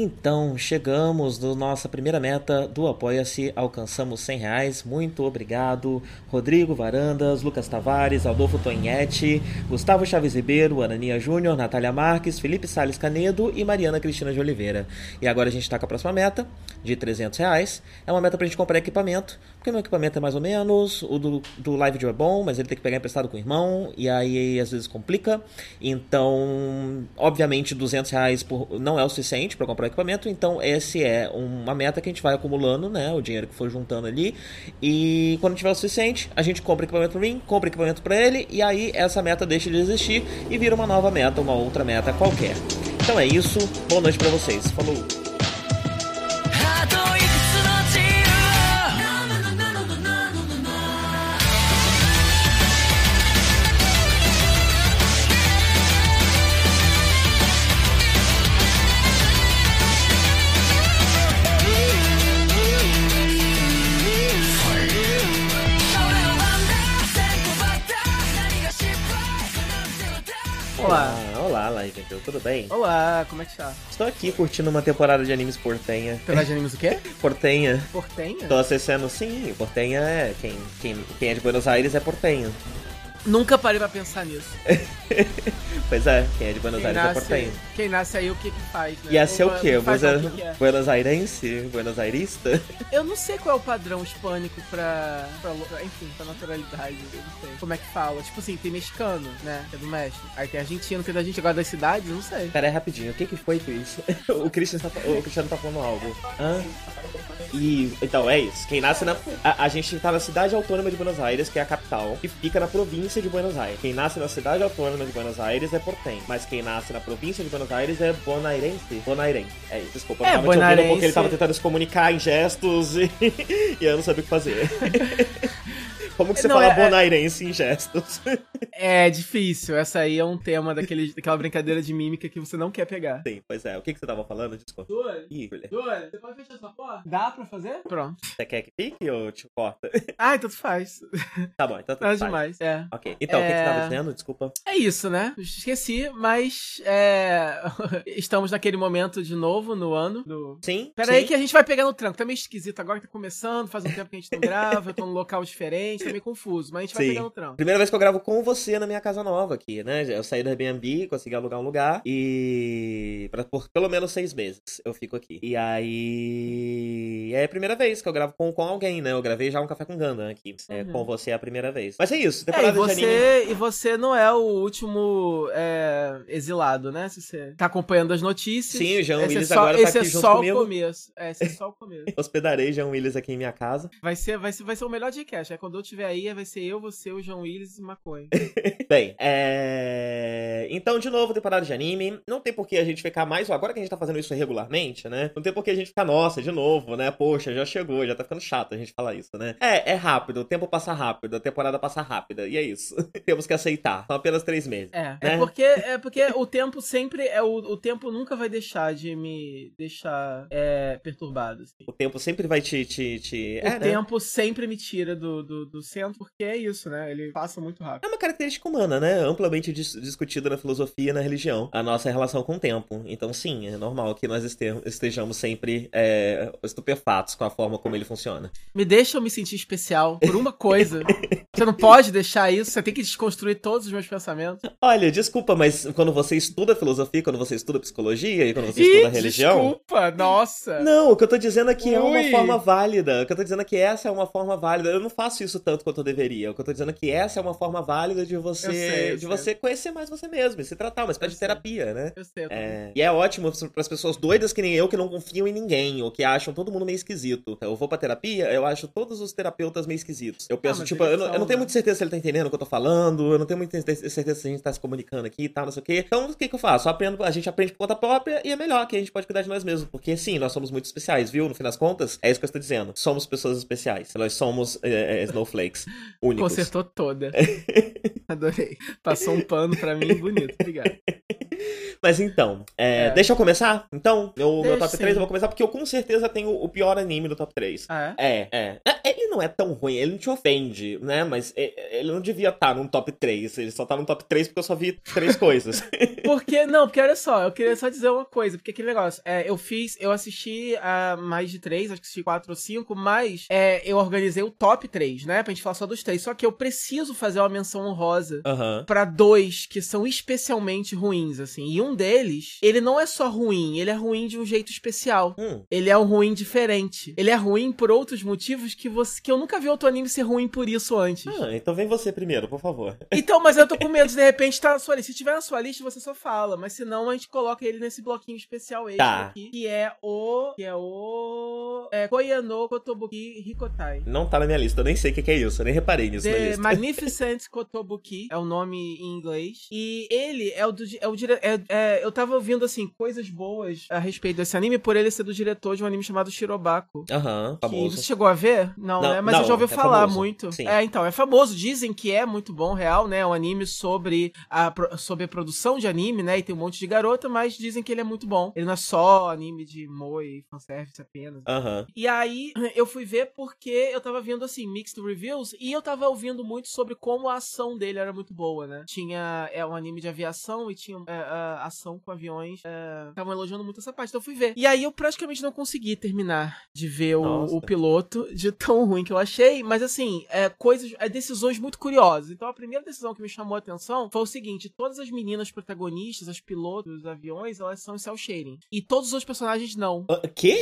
Então, chegamos na nossa primeira meta do Apoia-se, alcançamos 100 reais, muito obrigado. Rodrigo Varandas, Lucas Tavares, Adolfo Tonhete, Gustavo Chaves Ribeiro, Anania Júnior, Natália Marques, Felipe Sales Canedo e Mariana Cristina de Oliveira. E agora a gente está com a próxima meta, de 300 reais. É uma meta para a gente comprar equipamento, porque meu equipamento é mais ou menos, o do, do Live é bom, mas ele tem que pegar emprestado com o irmão, e aí às vezes complica. Então, obviamente, 200 reais por, não é o suficiente para comprar equipamento, então esse é uma meta que a gente vai acumulando, né, o dinheiro que for juntando ali, e quando tiver o suficiente, a gente compra equipamento para mim, compra equipamento para ele, e aí essa meta deixa de existir e vira uma nova meta, uma outra meta qualquer. Então é isso, boa noite para vocês, falou! Tudo bem? Olá, como é que tá? Estou aqui curtindo uma temporada de animes portenha. Temporada de animes o quê? Portenha. Portenha? Tô acessando, sim, portenha é. Quem, quem, quem é de Buenos Aires é portenho. Nunca parei pra pensar nisso. pois é, quem é de Buenos Quem Aires nasce, é portenho. quem nasce aí, o que que faz, né? Ia ser o quê? Buenos, é? Buenos Airense? Buenos Airista? Eu não sei qual é o padrão hispânico pra, pra, enfim, pra naturalidade, eu não sei. Como é que fala? Tipo assim, tem mexicano, né, que é do México. Aí tem argentino, que é da gente, agora das cidades, eu não sei. Pera aí, rapidinho, o que que foi isso? o, Christian tá, o Cristiano tá falando algo. Hã? E, então, é isso. Quem nasce na. A, a gente tá na cidade autônoma de Buenos Aires, que é a capital, que fica na província de Buenos Aires. Quem nasce na cidade autônoma de Buenos Aires é portenho. Mas quem nasce na província de Buenos Aires é bonairense. Bonairense. É isso, desculpa. Eu É, tava te porque ele tava tentando se comunicar em gestos e, e eu não sabia o que fazer. Como que você Não, fala é- é- bonairense em gestos? É difícil, essa aí é um tema daquele, daquela brincadeira de mímica que você não quer pegar. Sim, pois é. O que, que você tava falando? Desculpa. Duas, Ih, duas, você pode fechar sua porta? Dá pra fazer? Pronto. você quer que fique ou te corta? Ah, então tu faz. Tá bom, então tudo faz. demais, é. Ok. Então, o que, que você É. tava dizendo? Desculpa. É isso, né? Esqueci, mas é... estamos naquele momento de novo no ano. Do... Sim. Pera sim. aí que a gente vai pegar no tranco. Tá meio esquisito agora que tá começando, faz um tempo que a gente não grava, eu tô num local diferente, tá meio confuso, mas a gente vai Sim. pegar no tranco. Primeira vez que eu gravo com você na minha casa nova aqui, né? Eu saí do Airbnb, consegui alugar um lugar e. Pra, por pelo menos seis meses eu fico aqui. E aí. É a primeira vez que eu gravo com, com alguém, né? Eu gravei já um café com Ganda aqui. É, Uhum. com você é a primeira vez. Mas é isso, É, e temporada de anime. você, e você não é o último é, exilado, né? Se você tá acompanhando as notícias. Sim, o Jean esse Willis é só, agora tá esse aqui é junto só comigo. o começo. É, esse é só o começo. Hospedarei Jean Willis aqui em minha casa. Vai ser, vai ser, vai ser o melhor podcast. É quando eu estiver aí, vai ser eu, você, o João Willis e maconha. Bem, é... Então, de novo, temporada de anime. Não tem por que a gente ficar mais... Agora que a gente tá fazendo isso regularmente, né? Não tem por que a gente ficar, nossa, de novo, né? Poxa, já chegou, já tá ficando chato a gente falar isso, né? É, é rápido, o tempo passa rápido, a temporada passa rápida, e é isso. Temos que aceitar. São apenas três meses. É, Né? é porque é porque o tempo sempre é o, o tempo nunca vai deixar de me deixar é, perturbado. assim. O tempo sempre vai te... te, te... O É, né? tempo sempre me tira do, do, do centro, porque é isso, né? Ele passa muito rápido. É uma característica humana, né? Amplamente dis- discutida na filosofia e na religião. A nossa relação com o tempo. Então, sim, é normal que nós este- estejamos sempre é, estupefatos com a forma como ele funciona. Me deixa eu me sentir especial por uma coisa. você não pode deixar isso, você tem que desconstruir todos os meus pensamentos. Olha, desculpa, mas quando você estuda filosofia, quando você estuda psicologia e quando você Ih, estuda religião. desculpa, nossa. Não, o que eu tô dizendo é que é uma Ui. forma válida. O que eu tô dizendo é que essa é uma forma válida. Eu não faço isso tanto quanto eu deveria. O que eu tô dizendo é que essa é uma forma válida de você Eu sei, eu de sei. você conhecer mais você mesmo e se tratar, uma espécie Eu de sei. terapia, né? Eu sei, eu É, e é ótimo para as pessoas doidas que nem eu, que não confiam em ninguém, ou que acham todo mundo meio esquisito. Eu vou pra terapia, eu acho todos os terapeutas meio esquisitos. Eu penso, mas tipo, eu não, eu não tenho muita certeza se ele tá entendendo o que eu tô falando, eu não tenho muita certeza se a gente tá se comunicando aqui e tal, não sei o quê. Então, o que que eu faço? Eu aprendo, a gente aprende por conta própria e é melhor que a gente pode cuidar de nós mesmos. Porque, sim, nós somos muito especiais, viu? No fim das contas, é isso que eu estou dizendo. Somos pessoas especiais. Nós somos é, é, snowflakes únicos. Consertou toda. Adorei. Passou um pano pra mim bonito. Obrigado. Mas então, é, É. deixa eu começar? Então, meu, meu top sim. 3 eu vou começar porque eu com certeza tenho o pior anime do top 3. Ah, é? É, é. É, Ele não é tão ruim, ele não te ofende, né? Mas é, ele não devia estar num top 3. Ele só tá no top 3 porque eu só vi três coisas. Porque, não, porque olha só, eu queria só dizer uma coisa, porque aquele negócio, é, eu fiz, eu assisti a mais de três, acho que assisti quatro ou cinco, mas é, eu organizei o top 3, né, pra gente falar só dos três, só que eu preciso fazer uma menção honrosa Aham. pra dois que são especialmente ruins, assim, e um deles, ele não é só ruim, ele é ruim de um jeito especial. Hum. Ele é um ruim diferente. Ele é ruim por outros motivos que você que eu nunca vi outro anime ser ruim por isso antes. Ah, então vem você primeiro, por favor. Então, mas eu tô com medo de de repente tá na sua lista. Se tiver na sua lista, você só fala. Mas senão a gente coloca ele nesse bloquinho especial extra Tá. aqui. Que é o. Que é o. É Koyano Kotobuki Hikotai. Não tá na minha lista, eu nem sei o que é isso, eu nem reparei nisso The. Magnificent Kotobuki é o nome em inglês. E ele é o do. É o dire... é, é, eu tava ouvindo, assim, coisas boas a respeito desse anime por ele ser do diretor de um anime chamado Shirobako. Aham, famoso. você chegou a ver? Não, Não, né? Mas não, eu já ouvi é falar famoso. muito. Sim. É, então, é famoso. Dizem que é muito bom, real, né? É um anime sobre a, sobre a produção de anime, né? E tem um monte de garota, mas dizem que ele é muito bom. Ele não é só anime de moe e fanservice apenas. Aham. E aí, eu fui ver porque eu tava vendo, assim, mixed reviews e eu tava ouvindo muito sobre como a ação dele era muito boa, né? Tinha é um anime de aviação e tinha é, a ação com aviões. Estavam elogiando muito essa parte, então eu fui ver. E aí eu praticamente não consegui terminar de ver o, o piloto de tão ruim que eu achei, mas assim, é, coisas, é, decisões muito curiosas. Então a primeira decisão que me chamou a atenção foi o seguinte: todas as meninas protagonistas, as pilotos dos aviões, elas são cel shading. E todos os outros personagens não. Ah, Quê?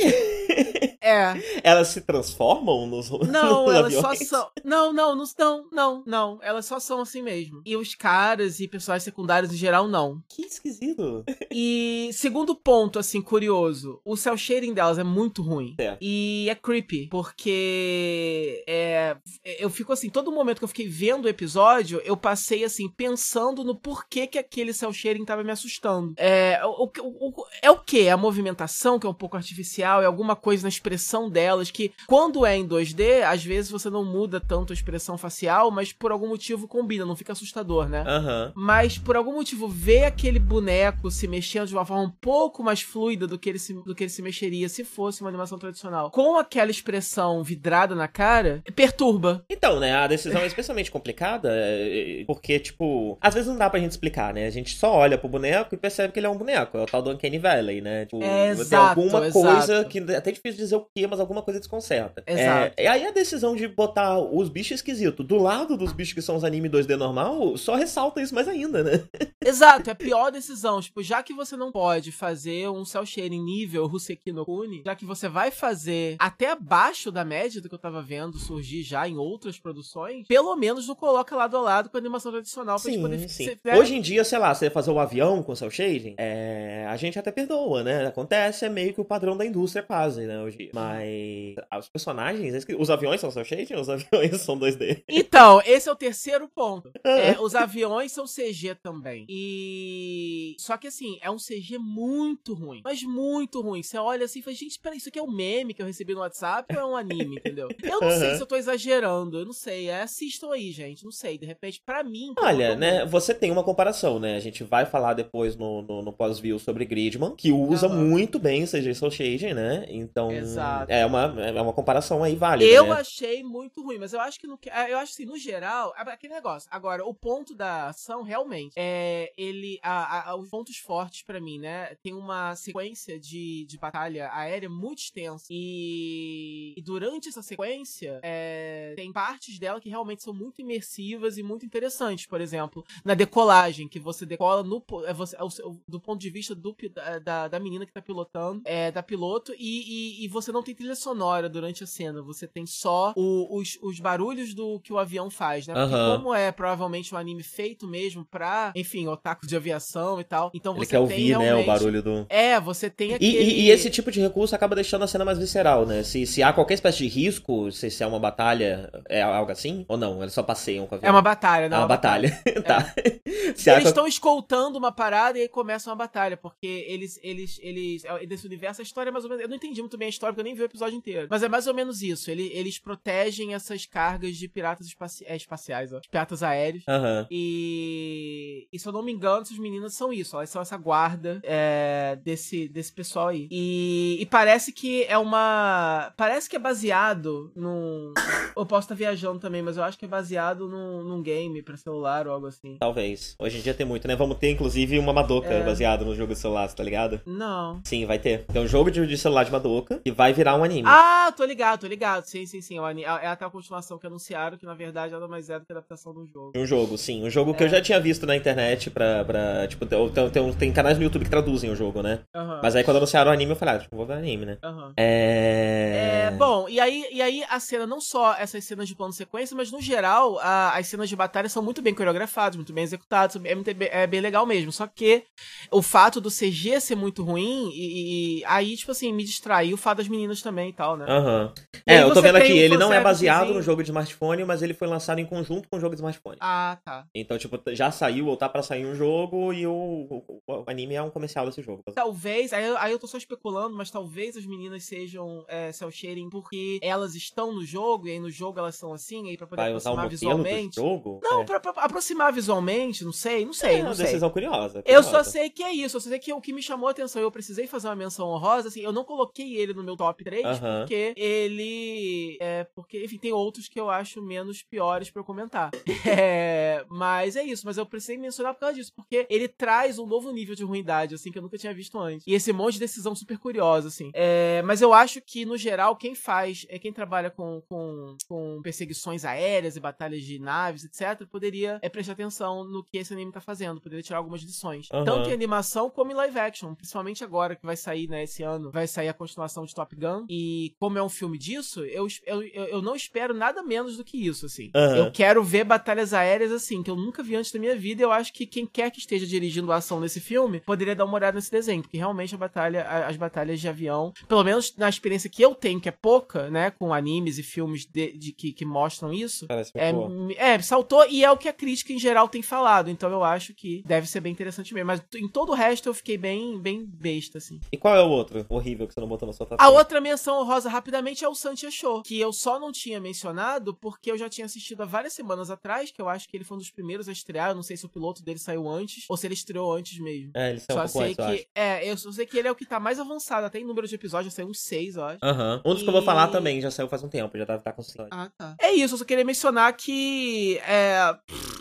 É. Elas se transformam nos, Não, nos elas só aviões? são. Não, não, não, não, não, não. Elas só são assim mesmo. E os caras e personagens secundários em geral, não. Que esquisito. E segundo ponto, assim, curioso, o cel shading delas é muito ruim. Certo. E é creepy, porque é, eu fico assim, todo momento que eu fiquei vendo o episódio, eu passei assim, pensando no porquê que aquele cel shading tava me assustando. É o, o, o- é o que? É a movimentação, que é um pouco artificial, é alguma coisa na expressão delas, que quando é em 2D, às vezes você não muda tanto a expressão facial, mas por algum motivo combina, não fica assustador, né? Aham. Mas por algum motivo ver aquele boneco se mexendo de uma forma um pouco mais fluida do que ele se, do que ele se mexeria se fosse uma animação tradicional, com aquela expressão vidrada na cara, perturba. Então, né, a decisão é especialmente complicada, é, porque, tipo, às vezes não dá pra gente explicar, né? A gente só olha pro boneco e percebe que ele é um boneco. É o tal do Uncanny Valley, né? Tipo, É, tem exato, alguma exato. coisa que é até difícil dizer o que, mas alguma coisa desconcerta. Exato. É, e aí a decisão de botar os bichos esquisitos do lado dos bichos que são os anime 2D normal, só ressalta isso mais ainda, né? Exato, é a pior decisão. Tipo, já que você não pode fazer um cel shading nível Ruseki no Kuni, já que você vai fazer até abaixo da média do que eu tava vendo surgir já em outras produções, pelo menos não coloca lado a lado com a animação tradicional pra gente poder Sim, sim. Hoje em dia, sei lá, você fazer um avião com cel shading, é, a gente até perdoa, né? Acontece, é meio que o padrão da indústria quase, né, hoje. Mas os personagens, os aviões são cel shading os aviões são 2D? Então, esse é o terceiro ponto. É, os aviões são CG também. E. Só que assim, é um CG muito ruim. Mas muito ruim. Você olha assim e fala, gente, peraí, isso aqui é um meme que eu recebi no WhatsApp ou é um anime, entendeu? Eu não sei Uhum. se eu tô exagerando. Eu não sei. É, assistam aí, gente. Não sei. De repente, pra mim. Olha, incomodou né, você tem uma comparação, né? A gente vai falar depois no, no, no pós-view sobre Gridman, que usa muito bem CG Cell Shading, né? Então, Exato. é uma, é uma comparação aí válida, Eu né? achei muito ruim, mas eu acho que no, que- eu acho assim, no geral, é aquele negócio. Agora, o ponto da ação realmente é ele a, a- os pontos fortes pra mim, né? Tem uma sequência de, de batalha aérea muito extensa e, e durante essa sequência é, tem partes dela que realmente são muito imersivas e muito interessantes. Por exemplo, na decolagem que você decola no é você, é do ponto de vista do, da, da menina que tá pilotando, é da piloto e, e, e você não tem trilha sonora durante a cena. Você tem só o- os, os barulhos do que o avião faz, né? Porque Aham. como é provavelmente um anime feito mesmo pra, enfim, otaku de aviação e tal. Então Ele você quer tem ouvir, né, o realmente- barulho do... É, você tem E, aquele... e- e esse tipo de recurso acaba deixando a cena mais visceral, né? Se, se há qualquer espécie de risco, se, se é uma batalha, é algo assim? Ou não? Eles só passeiam com a É uma batalha, não É uma batalha. tá. Se há Eles qual- estão escoltando uma parada e aí começa uma batalha, porque eles, eles, eles, é, desse universo, a história é mais ou menos, eu não entendi muito bem a história, porque eu nem vi o episódio inteiro, mas é mais ou menos isso, ele, eles protegem essas cargas de piratas espaci- é, espaciais, ó, piratas aéreos, Aham. e, e se eu não me engano, essas meninas são isso, elas são essa guarda é, desse, desse pessoal aí. E, e, parece que é uma. Parece que é baseado num. Eu posso estar viajando também, mas eu acho que é baseado num, num game pra celular ou algo assim. Talvez. Hoje em dia tem muito, né? Vamos ter, inclusive, uma Madoka é... baseado no jogo de celular, tá ligado? Não. Sim, vai ter. Tem um jogo de, de celular de Madoka e vai virar um anime. Ah, tô ligado, tô ligado. Sim, sim, sim. É, é até a continuação que anunciaram, que na verdade nada mais é do que a adaptação do jogo. Um jogo, sim. Um jogo que eu é. já tinha visto na internet pra. pra tipo, tem, tem, tem, canais no YouTube que traduzem o jogo, né? Uhum. Mas aí quando anunciaram o anime, eu falei, ah, tipo, vou ver anime, né? Uhum. É... é. Bom, e aí, e aí a cena, não só essas cenas de plano sequência, mas no geral, a, as cenas de batalha são muito bem coreografadas, muito bem executadas, é, muito, é bem legal mesmo. Só que o fato do CG ser muito ruim, e, e aí, tipo assim, me distraiu o fato das meninas também e tal, né? Aham. Uhum. É, eu tô vendo aqui, ele não é baseado no jogo de smartphone, mas ele foi lançado em conjunto com o jogo de smartphone. Ah, tá. Então, tipo, já saiu ou tá pra sair um jogo e o, o, o anime é um comercial desse jogo. Talvez, aí, aí eu tô só especulando, mas talvez as meninas sejam é, cel shading porque elas estão no jogo e aí no jogo elas são assim, aí pra poder Vai aproximar um visualmente. Jogo? Não, é. pra, pra, aproximar visualmente, não sei, não sei. É não uma sei. decisão curiosa, curiosa. Eu só sei que é isso, eu só sei que o que me chamou a atenção, eu precisei fazer uma menção honrosa, assim, eu não coloquei ele no meu top 3, uh -huh. porque ele. É, porque, enfim, tem outros que eu acho menos piores para eu comentar. É, mas é isso, mas eu precisei mencionar por causa disso, porque ele traz um novo nível de ruindade, assim, que eu nunca tinha visto antes. E esse monte de decisão super curiosa, assim. É, mas eu acho que, no geral, quem faz, é quem trabalha com, com, com perseguições aéreas e batalhas de naves, etc., poderia é, prestar atenção no que esse anime tá fazendo, poderia tirar algumas lições. Uhum. Tanto em animação como em live action, principalmente agora que vai sair, né, esse ano, vai sair a continuação de Top Gun. E como é um filme disso, eu, eu, eu não espero nada menos do que isso, assim. Uhum. Eu quero ver batalhas aéreas, assim, que eu nunca vi antes da minha vida. E eu acho que quem quer que esteja dirigindo a ação nesse filme poderia dar uma olhada nesse desenho, porque realmente a batalha, as batalhas de avião, pelo menos na experiência que eu tenho, que é pouca, né, com animes e filmes de, de que, que, mostram isso, é, é, saltou e é o que a crítica em geral tem falado. Então eu acho que deve ser bem interessante mesmo. Mas em todo o resto eu fiquei bem, bem besta, assim. E qual é o outro horrível que você não botou na sua A outra menção rosa rapidamente é o Santia Show, que eu só não tinha mencionado porque eu já tinha assistido há várias semanas atrás, que eu acho que ele foi um dos primeiros a estrear. Eu não sei se o piloto dele saiu antes ou se ele estreou antes mesmo. É, ele saiu só um sei antes, que É, eu só sei que ele é o que tá mais avançado, até em número de episódios, já saiu uns seis, eu acho. Aham. Um dos e... que eu vou falar também, já saiu faz um tempo, já tá, tá com Ah, tá. É isso, eu só queria mencionar que é,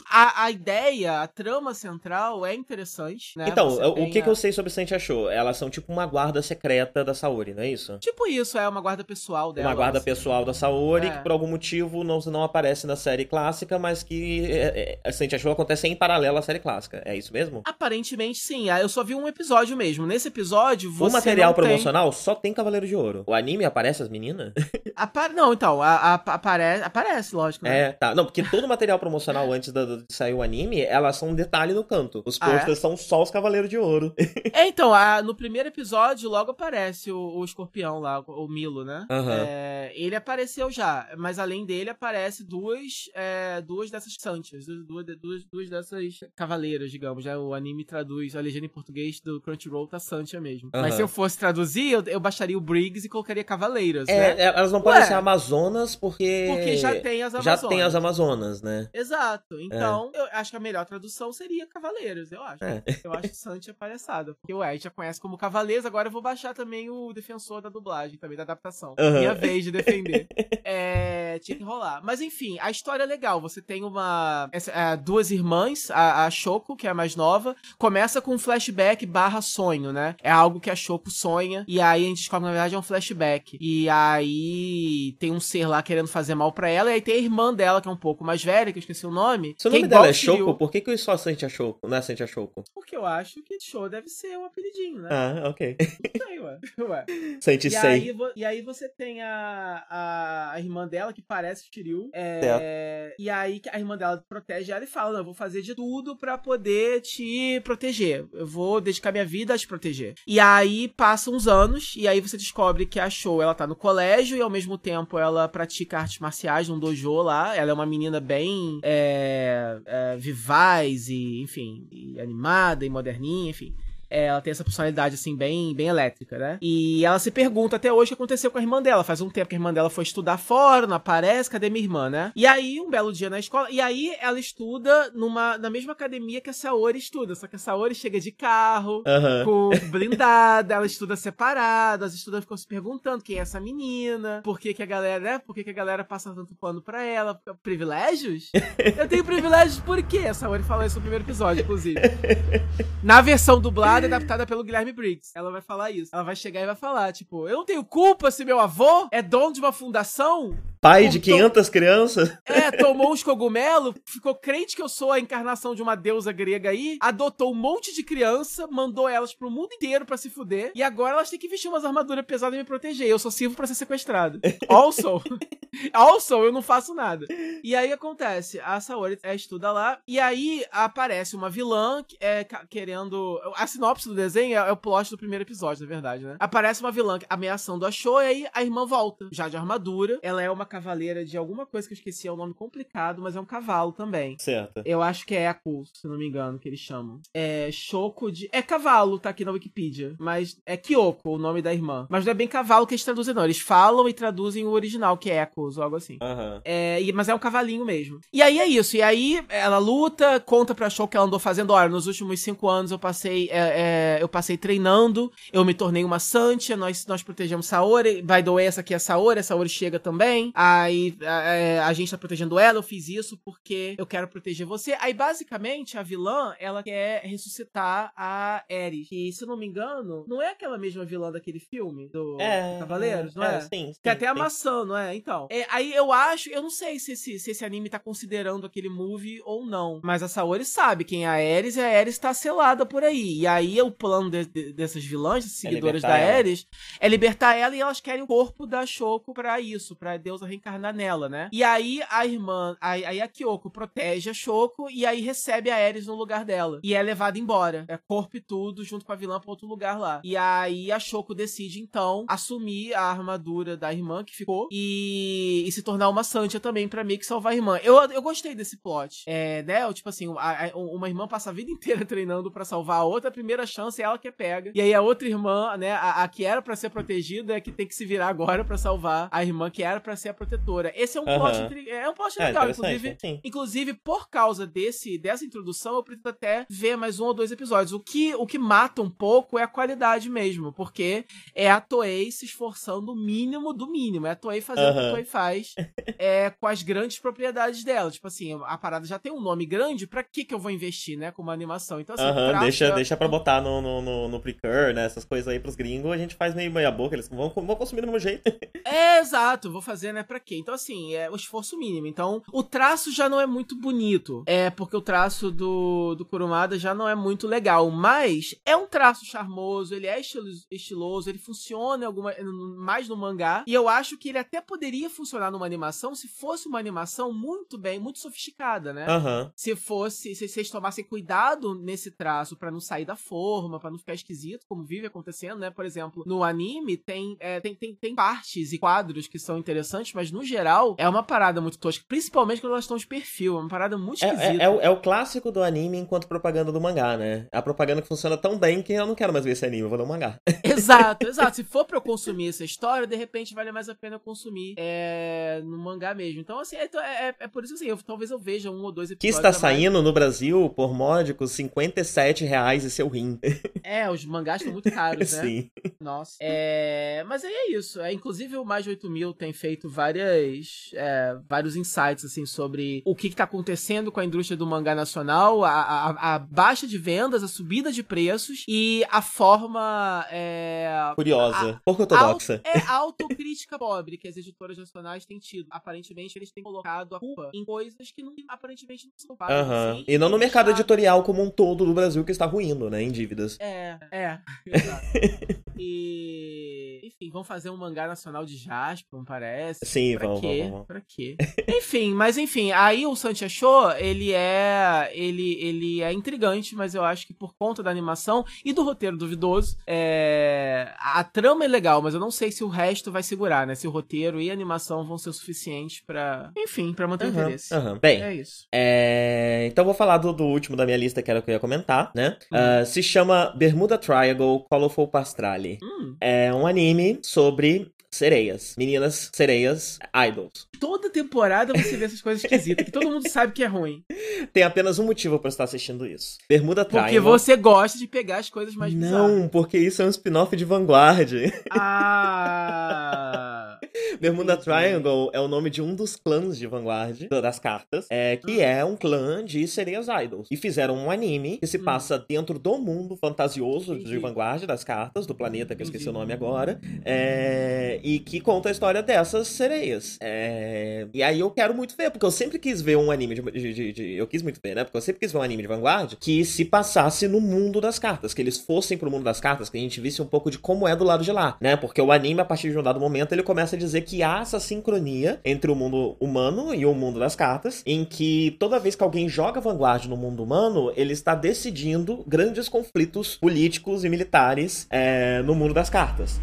a, a ideia, a trama central é interessante, né? Então, Você o que, a... que eu sei sobre Santia Show? Elas são tipo uma guarda secreta da Saori, não é isso? Tipo isso, é uma guarda pessoal dela. Uma guarda pessoal da Saori, é. que por algum motivo não, não aparece na série clássica, mas que é, é, Saint Show acontece em paralelo à série clássica. É isso mesmo? Aparentemente sim. Ah, eu só vi um episódio mesmo. Nesse episódio, você. O material promocional tem... só tem Cavaleiro de Ouro. O anime aparece as meninas? Apar... Não, então, a, a, apare... aparece, lógico. Né? É, tá. Não, porque todo o material promocional antes de sair o anime, elas são um detalhe no canto. Os posters ah, é? são só os Cavaleiros de Ouro. é, então, a, no primeiro episódio, logo aparece o, o escorpião lá, o Milo, né? Uhum. É, ele apareceu já, mas além dele aparece duas, é, duas dessas Santias, duas, duas, duas dessas cavaleiras, digamos, né? O anime traduz, a legenda em português do Crunchyroll tá Santia mesmo. Uhum. Mas se eu fosse traduzir, eu, eu baixaria o Briggs e colocaria cavaleiras, é, né? É, elas não podem ser Amazonas porque... Porque já tem as Amazonas. Já tem as Amazonas, né? Exato. Então, é. eu acho que a melhor tradução seria cavaleiros, eu acho. É. Eu acho que Santia é palhaçada. Porque, ué, a gente já conhece como cavaleiros, agora eu vou baixar também o defensor da dublagem, também da adaptação. Uhum. Minha vez de defender. é, tinha que rolar. Mas enfim, a história é legal. Você tem uma. Essa, é, duas irmãs, a, a Shoko, que é a mais nova, começa com um flashback barra sonho, né? É algo que a Shoko sonha. E aí a gente descobre, na verdade, é um flashback. E aí tem um ser lá querendo fazer mal para ela. E aí tem a irmã dela, que é um pouco mais velha, que eu esqueci o nome. Se o nome dela é Shoko, por que, que eu só sente a Shoko? Não é sente a Shoko? Porque eu acho que Show deve ser um apelidinho, né? Ah, ok. Não sei, ué. ué. Sente e sei. Aí, e aí você tem a, a, a irmã dela, que parece Shiryu. É, e aí a irmã dela protege ela e fala: Não, eu vou fazer de tudo para poder te proteger. Eu vou dedicar minha vida a te proteger. E aí passam uns anos, e aí você descobre que a Show ela tá no colégio e ao mesmo tempo ela pratica artes marciais num dojo lá. Ela é uma menina bem é, é, vivaz e, enfim, e animada e moderninha, enfim. É, ela tem essa personalidade, assim, bem, bem elétrica, né? E ela se pergunta até hoje o que aconteceu com a irmã dela. Faz um tempo que a irmã dela foi estudar fora, não aparece, cadê minha irmã, né? E aí, um belo dia na escola, e aí ela estuda numa, na mesma academia que a Saori estuda, só que a Saori chega de carro, com blindada, ela estuda separado, as estudantes ficam se perguntando quem é essa menina, por que que a galera, né, por que que a galera passa tanto pano pra ela, privilégios? Eu tenho privilégios por quê? A Saori falou isso no primeiro episódio, inclusive. Na versão dublada, adaptada pelo Guilherme Briggs, ela vai falar isso. Ela vai chegar e vai falar, tipo, eu não tenho culpa se meu avô é dono de uma fundação Pai de Então- 500 crianças? é, tomou uns cogumelos, ficou crente que eu sou a encarnação de uma deusa grega aí, adotou um monte de criança, mandou elas pro mundo inteiro pra se fuder, e agora elas têm que vestir umas armaduras pesadas e me proteger. Eu só sirvo pra ser sequestrado. Also, also, eu não faço nada. E aí acontece, a Saori é, estuda lá, e aí aparece uma vilã é, querendo. A sinopse do desenho é, é o plot do primeiro episódio, na verdade, né? Aparece uma vilã ameaçando a Show, e aí a irmã volta, já de armadura. Ela é uma cavaleira de alguma coisa que eu esqueci, é um nome complicado, mas é um cavalo também. Certo. Eu acho que é Echo, se não me engano, que eles chamam. É Choco de. É cavalo, tá aqui na Wikipedia. Mas é Kyoko, o nome da irmã. Mas não é bem cavalo que eles traduzem, não. Eles falam e traduzem o original, que é Echoes ou algo assim. Aham. É, mas é um cavalinho mesmo. E aí é isso. E aí ela luta, conta pra Show que ela andou fazendo. Olha, nos últimos cinco anos eu passei, é, é, eu passei treinando, eu me tornei uma Santia, nós, nós protegemos Saori. By the way, essa aqui é a Saori, a Saori chega também. Aí é, a gente tá protegendo ela, eu fiz isso porque eu quero proteger você. Aí basicamente a vilã, ela quer ressuscitar a Ares. Que se não me engano, não é aquela mesma vilã daquele filme do É. Cavaleiros, não é? Sim, sim. Que até a sim. maçã, não é? Então. É, aí eu acho, eu não sei se esse, se esse anime tá considerando aquele movie ou não. Mas a Saori sabe quem é a Ares e a Ares tá selada por aí. E aí o plano de- de- dessas vilãs, seguidoras da libertar ela. Ares, é libertar ela e elas querem o corpo da Shoko pra isso, pra deusa reencarnar nela, né? E aí a irmã, aí, a Kyoko protege a Shoko e aí recebe a Ares no lugar dela. E é levada embora. É corpo e tudo junto com a vilã pra outro lugar lá. E aí a Shoko decide então assumir a armadura da irmã que ficou e, e se tornar uma Santia também pra meio que salvar a irmã. Eu, eu gostei desse plot. É, né? Tipo assim, a- a- uma irmã passa a vida inteira treinando pra salvar a outra, a primeira chance é ela que pega. E aí a outra irmã, né, a, a que era pra ser protegida é que tem que se virar agora pra salvar a irmã que era pra ser protetora. Esse é um plot, Aham. intri- é um plot É, legal, inclusive. sim. Inclusive, por causa desse dessa introdução, eu preciso até ver mais um ou dois episódios. O que, o que mata um pouco é a qualidade mesmo, porque é a Toei se esforçando o mínimo do mínimo. É a Toei fazendo o que a. Toei faz é, com as grandes propriedades dela. Tipo assim, a parada já tem um nome grande, pra que que eu vou investir, né, com uma animação? Então, assim, Aham, traço deixa, deixa pra botar no, no, no, no Precur, né? Essas coisas aí pros gringos, a gente faz meio meia boca, eles vão, vão consumir do mesmo jeito. É, exato, vou fazer, né, pra quê? Então, assim, é o esforço mínimo. Então, o traço já não é muito bonito. É, porque o traço do, do Kurumada já não é muito legal. Mas é um traço charmoso, ele é estilo- estiloso, ele funciona alguma, mais no mangá. E eu acho que ele até poderia funcionar numa animação se fosse uma animação muito bem, muito sofisticada, né? Aham. se fosse, se vocês tomassem cuidado nesse traço pra não sair da forma, pra não ficar esquisito, como vive acontecendo, né? Por exemplo, no anime tem, é, tem, tem, tem partes e quadros que são interessantes, mas no geral é uma parada muito tosca, principalmente quando elas estão de perfil, é uma parada muito É, esquisita. é, é o, é o clássico do anime enquanto propaganda do mangá, né? A propaganda que funciona tão bem que eu não quero mais ver esse anime, eu vou ler um mangá. Exato, exato. Se for pra eu consumir essa história, de repente vale mais a pena eu consumir é, no mangá mesmo. Então, assim, é, é, é por isso que assim, eu, talvez eu veja um ou dois Que episódios. está a mais. saindo no Brasil por módicos 57 reais e seu rim. É, os mangás estão muito caros, né? Sim. Nossa. É, mas aí é isso. É, inclusive, o Mais de 8 mil tem feito várias, é, vários insights assim, sobre o que está acontecendo com a indústria do mangá nacional, a, a- a baixa de vendas, a subida de preços e a forma. É, Curiosa. Pouco ortodoxa. Auto- é a autocrítica pobre que as editoras nacionais têm tido. Aparentemente, eles têm colocado a culpa em coisas que não, aparentemente não são. Aham. assim, E não no mercado deixar- editorial como um todo do Brasil que está ruindo, né? Em dívidas. É, é. Exato. e. Enfim, vão fazer um mangá nacional de Jasper, parece. Sim, pra vamos, quê? vamos, vamos. Pra quê? enfim, mas enfim, aí o Santi Show, ele é. Ele, ele é intrigante, mas eu acho que por conta da animação e do roteiro duvidoso, é, a trama é legal, mas eu não sei se o resto vai segurar, né? Se o roteiro e a animação vão ser o suficiente pra. Enfim, pra manter o Aham, interesse. aham. Bem, É isso. É, Então vou falar do, do último da minha lista, que era o que eu ia comentar, né? Hum. Ah, se chama Bermuda Triangle Colorful Pastrali. Hum, É um anime sobre sereias. Meninas sereias idols. toda temporada você vê essas coisas esquisitas, que todo mundo sabe que é ruim. Tem apenas um motivo pra eu estar assistindo isso. Bermuda Porque Triangle. você gosta de pegar as coisas mais bizarras. Não, porque isso é um spin-off de Vanguard. Ah. Bermuda Entendi. Triangle é o nome de um dos clãs de Vanguard, das cartas, é, que é um clã de sereias idols. E fizeram um anime que se Hum. passa dentro do mundo fantasioso de. Vanguard, das cartas, do planeta, que eu esqueci o nome agora, é, e que conta a história dessas sereias. É, e aí eu quero muito ver, porque eu sempre quis ver um anime de, de- de- de- Eu quis muito ver, né? Porque eu sempre quis ver um anime de Vanguard que se passasse no mundo das cartas, que eles fossem pro mundo das cartas, que a gente visse um pouco de como é do lado de lá, né? Porque o anime, a partir de um dado momento, ele começa a dizer que há essa sincronia entre o mundo humano e o mundo das cartas, em que toda vez que alguém joga Vanguard no mundo humano, ele está decidindo grandes conflitos políticos e militares é, no mundo das cartas.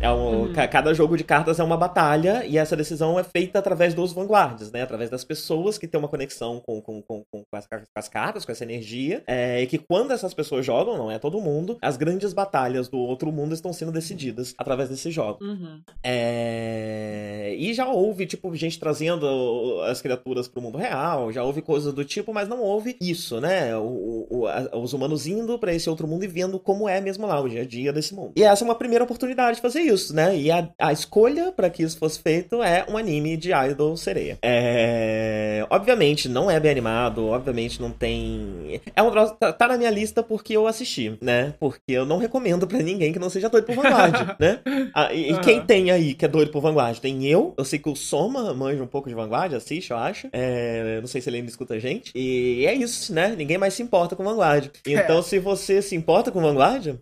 É um- Uhum. ca- Cada jogo de cartas é uma batalha e essa decisão é feita através dos vanguards, né? Através das pessoas que têm uma conexão com, com, com, com, com as, com as cartas, com essa energia. É, e que quando essas pessoas jogam, não é todo mundo, as grandes batalhas do outro mundo estão sendo decididas através desse jogo. Uhum. É, E já houve, tipo, gente trazendo as criaturas pro mundo real, já houve coisas do tipo, mas não houve isso, né? O, o- a- os humanos indo pra esse outro mundo e vendo como é mesmo lá, o dia a dia desse mundo. E essa é uma primeira oportunidade de fazer isso, né? E a, a escolha pra que isso fosse feito é um anime de idol sereia. É... Obviamente, não é bem animado, obviamente não tem. É um tá, tá na minha lista porque eu assisti, né? Porque eu não recomendo pra ninguém que não seja doido por Vanguard, né? Ah, e, Aham. quem tem aí que é doido por Vanguard? Tem eu, eu sei que o Soma manja um pouco de Vanguard, assiste, eu acho. É, não sei se ele ainda escuta a gente. E é isso, né? Ninguém mais se importa com Vanguard. Então, se você se importa com Vanguard,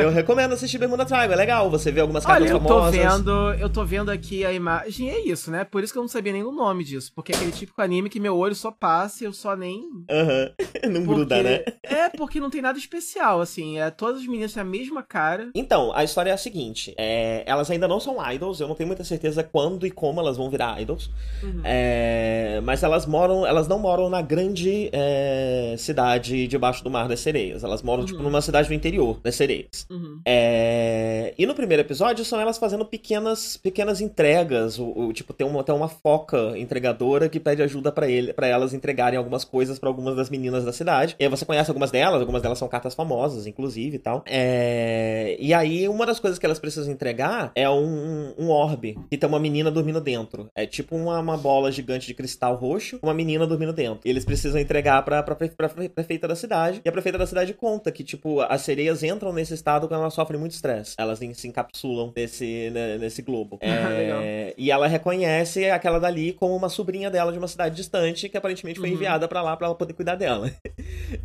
eu recomendo assistir Bermuda Triangle. É legal, você vê algumas eu tô vendo, eu tô vendo aqui a imagem, é isso, né? Por isso que eu não sabia nem o nome disso, porque é aquele típico anime que meu olho só passa e eu só nem Aham. Não gruda, porque- né? É, porque não tem nada especial, assim, é todas as meninas têm a mesma cara. Então, a história é a seguinte: é, elas ainda não são idols, eu não tenho muita certeza quando e como elas vão virar idols. Uhum. É, mas elas moram, elas não moram na grande é, cidade debaixo do mar das sereias. Elas moram, Uhum. tipo, numa cidade do interior das sereias. Uhum. É, e no primeiro episódio são elas fazendo pequenas, pequenas entregas. O, o- tipo, tem uma, tem uma foca entregadora que pede ajuda pra ele, para elas entregarem algumas coisas pra algumas das meninas da cidade. E aí você conhece algumas delas, algumas delas são cartas famosas, inclusive e tal. É, e aí, uma das coisas que elas precisam entregar é um, um orbe que tem uma menina dormindo dentro. É tipo uma, uma bola gigante de cristal roxo, uma menina dormindo dentro. E eles precisam entregar pra, pra, pra pre- prefeita da cidade. E a prefeita da cidade conta que, tipo, as sereias entram nesse estado quando elas sofrem muito estresse. Elas se encapsulam nesse, né, nesse globo. Legal. É, e ela reconhece aquela dali como uma sobrinha dela de uma cidade distante que aparentemente foi Uhum. enviada pra lá pra ela poder cuidar dela.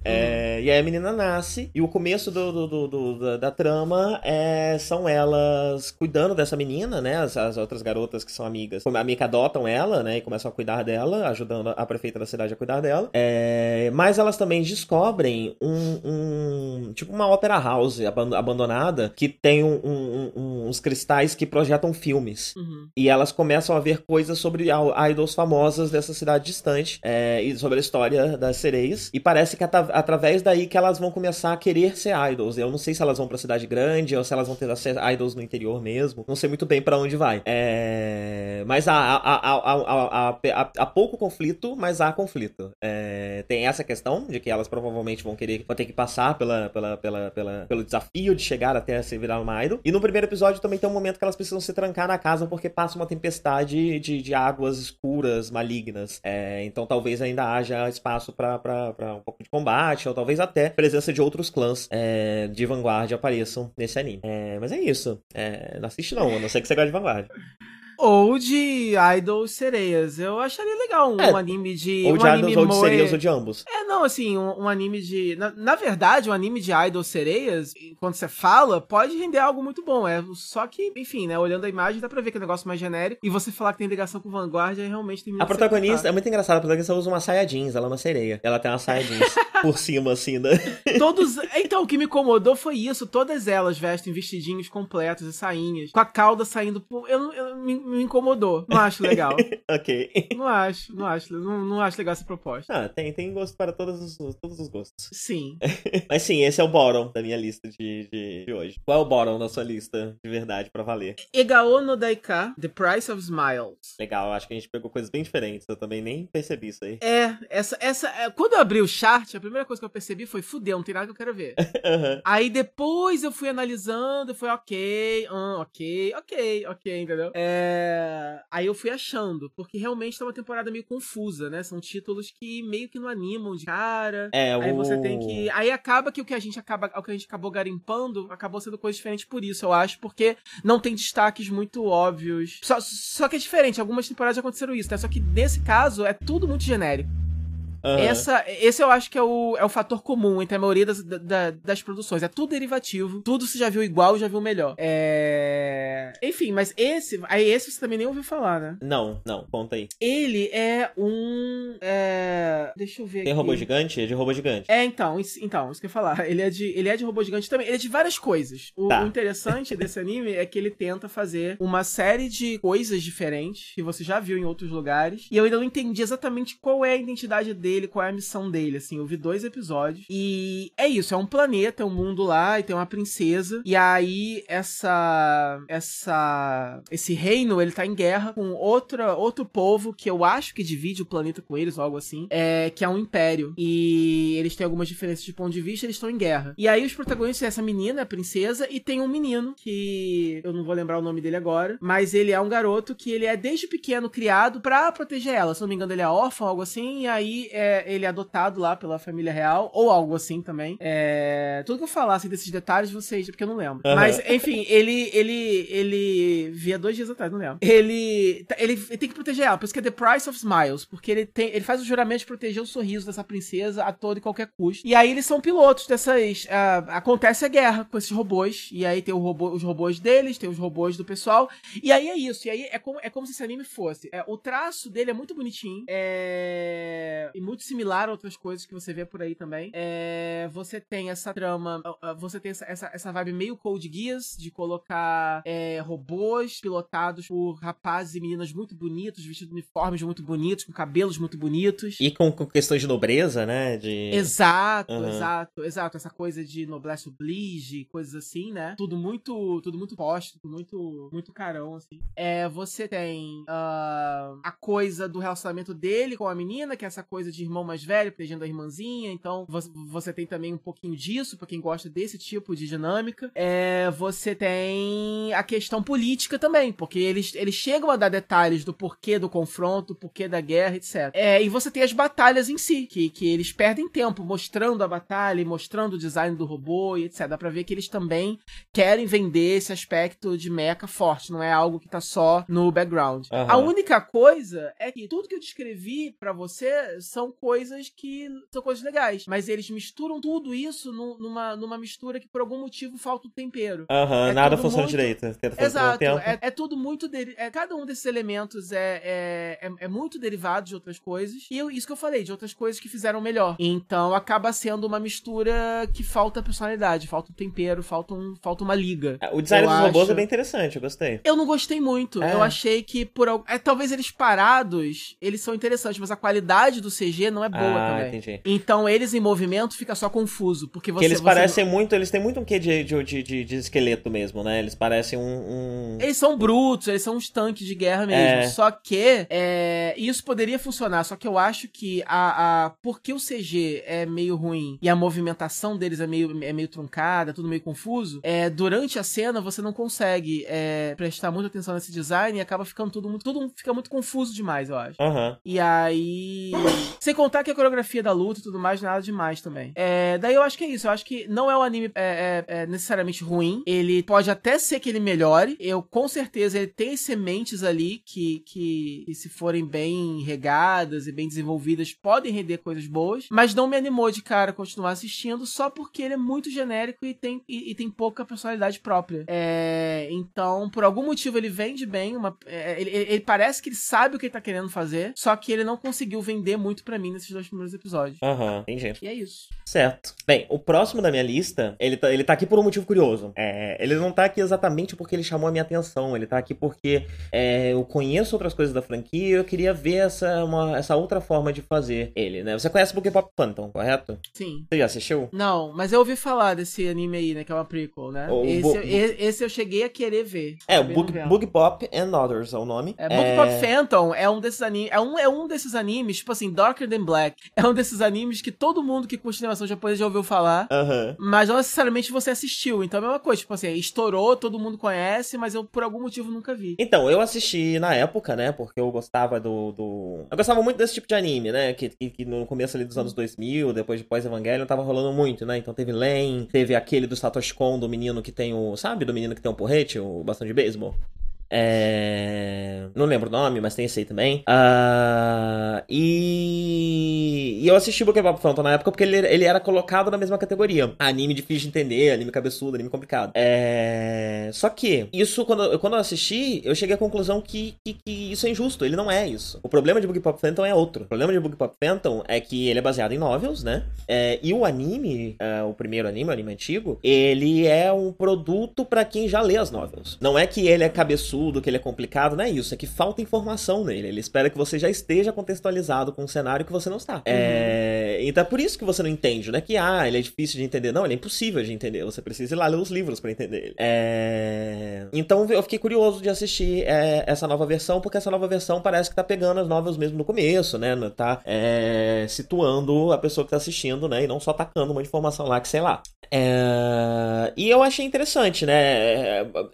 É, E aí a menina nasce e o começo do, do- do- do- da, da trama é, são elas cuidando dessa menina, né? As, as outras garotas que são amigas, como a amiga adotam ela, né? E começam a cuidar dela, ajudando a prefeita da cidade a cuidar dela. É, mas elas também descobrem um, um- tipo uma ópera house aban- abandonada que tem um- um- uns cristais que projetam filmes. Uhum. E elas começam a ver coisas sobre idols famosas dessa cidade distante é, e sobre a história das sereias. E parece que através daí que elas vão começar a querer ser idols. Eu não sei se elas vão pra cidade grande ou se elas vão ter ser idols no interior mesmo. Não sei muito bem pra onde vai. É, Mas há, há, há, há, há- há- há- há pouco conflito, mas há conflito. É, Tem essa questão de que elas provavelmente vão querer vão ter que passar pela, pela, pela, pela- pelo desafio de chegar até se virar uma idol. E no primeiro episódio também tem um momento que elas precisam se trancar na casa porque passa uma tempestade de, de águas escuras, malignas. É, então talvez ainda haja espaço pra um pouco de combate, ou talvez até presença de outros clãs é, de vanguarda apareçam nesse anime. É, mas é isso. É, não assiste não, a não ser que você goste de vanguarda. Ou de Idols Sereias. Eu acharia legal um, É, um anime de. Ou de anime Idols, ou de moe- sereias, ou de ambos. É, não, assim, um, um anime de. Na, na verdade, um anime de Idol Sereias, quando você fala, pode render algo muito bom. É só que, enfim, né? Olhando a imagem, dá pra ver que é um negócio mais genérico. E você falar que tem ligação com Vanguard, aí realmente tem A protagonista é muito engraçada, a protagonista usa uma saia jeans, ela é uma sereia. Ela tem uma saia jeans por cima, assim, né? Todos. Então, o que me incomodou foi isso. Todas elas vestem vestidinhos completos e sainhas, com a cauda saindo. por- Eu, não- eu- me, me incomodou. Não acho legal. ok. Não acho, não acho. Não, não acho legal essa proposta. Ah, tem, tem gosto para todos os, todos os gostos. Sim. Mas sim, esse é o bottom da minha lista de, de, de hoje. Qual é o bottom da sua lista, de verdade, pra valer? Egao no Daika, The Price of Smiles. Legal, acho que a gente pegou coisas bem diferentes. Eu também nem percebi isso aí. É, essa, essa. é, Quando eu abri o chart, a primeira coisa que eu percebi foi: fudeu, não tem nada que eu quero ver. Aham. Aí depois eu fui analisando, foi ok, hum, ok, ok, ok, entendeu? É... Aí eu fui achando, porque realmente tá uma temporada meio confusa, né? São títulos que meio que não animam de cara. É, Aí o... você tem que. Aí acaba que o que a gente acaba, o que a gente acabou garimpando acabou sendo coisa diferente por isso, eu acho, porque não tem destaques muito óbvios. Só, só que é diferente, algumas temporadas já aconteceram isso, né? Só que nesse caso é tudo muito genérico. Aham. Essa, esse eu acho que é o, é o fator comum entre a maioria das, da- das produções. É tudo derivativo, tudo você já viu igual, já viu melhor. É... Enfim, mas esse, aí esse você também nem ouviu falar, né? Não, não, conta aí. Ele é um, é... deixa eu ver Tem aqui. robô gigante? É de robô gigante. É, então, isso, então, isso que eu ia falar. Ele é de, ele é de robô gigante também. Ele é de várias coisas. O, Tá. o interessante desse anime é que ele tenta fazer uma série de coisas diferentes que você já viu em outros lugares. E eu ainda não entendi exatamente qual é a identidade dele, qual é a missão dele. Assim, eu vi dois episódios. E é isso, é um planeta, é um mundo lá, e tem uma princesa. E aí, essa. Essa. Esse reino, ele tá em guerra com outra, outro povo que eu acho que divide o planeta com eles, ou algo assim. É, que é um império. E eles têm algumas diferenças de ponto de vista, eles estão em guerra. E aí os protagonistas é essa menina, a princesa, e tem um menino que eu não vou lembrar o nome dele agora, mas ele é um garoto que ele é desde pequeno criado pra proteger ela. Se não me engano, ele é órfão, algo assim, e aí é, ele é adotado lá pela família real, ou algo assim também. É, tudo que eu falasse desses detalhes, vocês, porque eu não lembro. Aham. Mas, enfim, ele, ele, ele via dois dias atrás, não lembro. Ele, ele, ele tem que proteger ela, por isso que é The Price of Smiles, porque ele tem, ele faz o juramento de proteger o sorriso dessa princesa a todo e qualquer custo. E aí eles são pilotos dessas, ah, acontece a guerra com esses robôs, e aí tem o robô, os robôs deles, tem os robôs do pessoal, e aí é isso, e aí é como, é como se esse anime fosse. É, o traço dele é muito bonitinho, é, e muito similar a outras coisas que você vê por aí também. É, você tem essa trama, você tem essa, essa, essa vibe meio Code Geass, de colocar é, robôs pilotados por rapazes e meninas muito bonitos, vestidos de uniformes muito bonitos, com cabelos muito bonitos. E com, com questões de nobreza, né? De... Exato, Aham. exato, exato. Essa coisa de noblesse oblige, coisas assim, né? Tudo muito, tudo muito posto, tudo muito, muito carão, assim. É, você tem ah, a coisa do relacionamento dele com a menina, que é essa coisa de irmão mais velho protegendo a irmãzinha. Então, você, tem também um pouquinho disso, pra quem gosta desse tipo de dinâmica. É, você tem a questão política também, porque eles, eles chegam a dar detalhes do porquê do confronto, porquê da guerra, etc. É, e você tem as batalhas em si, que, que eles perdem tempo mostrando a batalha, e mostrando o design do robô e etc. Dá pra ver que eles também querem vender esse aspecto de mecha forte, não é algo que tá só no background. Aham. A única coisa é que tudo que eu descrevi pra você são coisas que são coisas legais, mas eles misturam tudo isso nu- numa, numa mistura que por algum motivo falta o tempero. Aham, É nada funciona muito- direito. Ao Exato, tempo. é, é tudo muito dele, é, cada um desses elementos é, é, é, é muito derivado de outras coisas e eu- isso que eu falei de outras coisas que fizeram melhor. Então acaba sendo uma mistura que falta personalidade, falta um tempero, falta, um, falta uma liga. Ah, O design Eu dos robôs acho- é bem interessante, eu gostei. Eu não gostei muito. É. Eu achei que por é, talvez eles parados eles são interessantes, mas a qualidade do CG não é boa ah, também. entendi. Então eles em movimento fica só confuso, porque você Porque eles você- parecem muito, eles têm muito um quê de, de, de, de- esqueleto mesmo, né? Eles parecem um. um- Eles são brutos, eles são uns tanques de guerra mesmo. É. Só que é, isso poderia funcionar. Só que eu acho que a, a porque o CG é meio ruim e a movimentação deles é meio, é meio truncada, tudo meio confuso, é, durante a cena você não consegue é, prestar muita atenção nesse design e acaba ficando tudo muito. Tudo fica muito confuso demais, eu acho. Aham. E aí. Sem contar que a coreografia da luta e tudo mais, nada demais também. É, daí eu acho que é isso. Eu acho que não é um anime é, é, é necessariamente ruim. Ele pode até ser que ele melhore. Eu, com certeza, ele tem sementes ali que, que, que, se forem bem regadas e bem desenvolvidas, podem render coisas boas. Mas não me animou de cara continuar assistindo só porque ele é muito genérico e tem, e, e tem pouca personalidade própria. É, então, por algum motivo, ele vende bem. Uma, é, ele, ele, parece que ele sabe o que ele tá querendo fazer, só que ele não conseguiu vender muito para mim nesses dois primeiros episódios. Aham, uhum, entendi. E é isso. Certo. Bem, o próximo da minha lista, ele tá, ele tá aqui por um motivo curioso. É, ele não tá aqui exatamente porque ele chamou a minha atenção, ele tá aqui porque é, eu conheço outras coisas da franquia e eu queria ver essa, uma, essa outra forma de fazer ele, né? Você conhece Book Pop Phantom, correto? Sim. Você já assistiu? Não, mas eu ouvi falar desse anime aí, né? Que é uma prequel, né? O, esse, eu, esse eu cheguei a querer ver. É, o Book, Book Pop and Others é o nome. É, Book é... Pop Phantom é um desses animes. É um, é um desses animes, tipo assim, Darker Than Black. É um desses animes que todo mundo que curte animação japonesa já ouviu falar. Uhum. Mas não necessariamente você assistiu. Então é a mesma coisa. Tipo assim, estourou, todo mundo conhece, mas eu por algum motivo nunca vi. Então, eu assisti na época, né? Porque eu gostava do. do... Eu gostava muito desse tipo de anime, né? Que, que, que no começo ali dos anos 2000, depois de pós-Evangelion, tava rolando muito, né? Então teve Len, teve aquele do Satoshi Kon, do menino que tem o. Sabe? Do menino que tem um porrete, o bastão de beisebol. É... Não lembro o nome, mas tem esse aí também. Uh... E... e eu assisti Book Pop Phantom na época porque ele, ele era colocado na mesma categoria. Anime difícil de entender, anime cabeçudo, anime complicado. É... Só que, isso, quando, quando eu assisti, eu cheguei à conclusão que, que, que, isso é injusto. Ele não é isso. O problema de Book Pop Phantom é outro. O problema de Book Pop Phantom é que ele é baseado em novels, né? É... E o anime, é, o primeiro anime, o anime antigo, ele é um produto para quem já lê as novels. Não é que ele é cabeçudo absurdo, que ele é complicado, não é isso. É que falta informação nele. Ele espera que você já esteja contextualizado com um cenário que você não está. Uhum. É... Então é por isso que você não entende, né? Que, ah, ele é difícil de entender. Não, ele é impossível de entender. Você precisa ir lá ler os livros para entender ele. É... Então eu fiquei curioso de assistir é, essa nova versão, porque essa nova versão parece que tá pegando as novas mesmo no começo, né? Tá é, situando a pessoa que tá assistindo, né? E não só tacando uma informação lá que, sei lá. É... E eu achei interessante, né?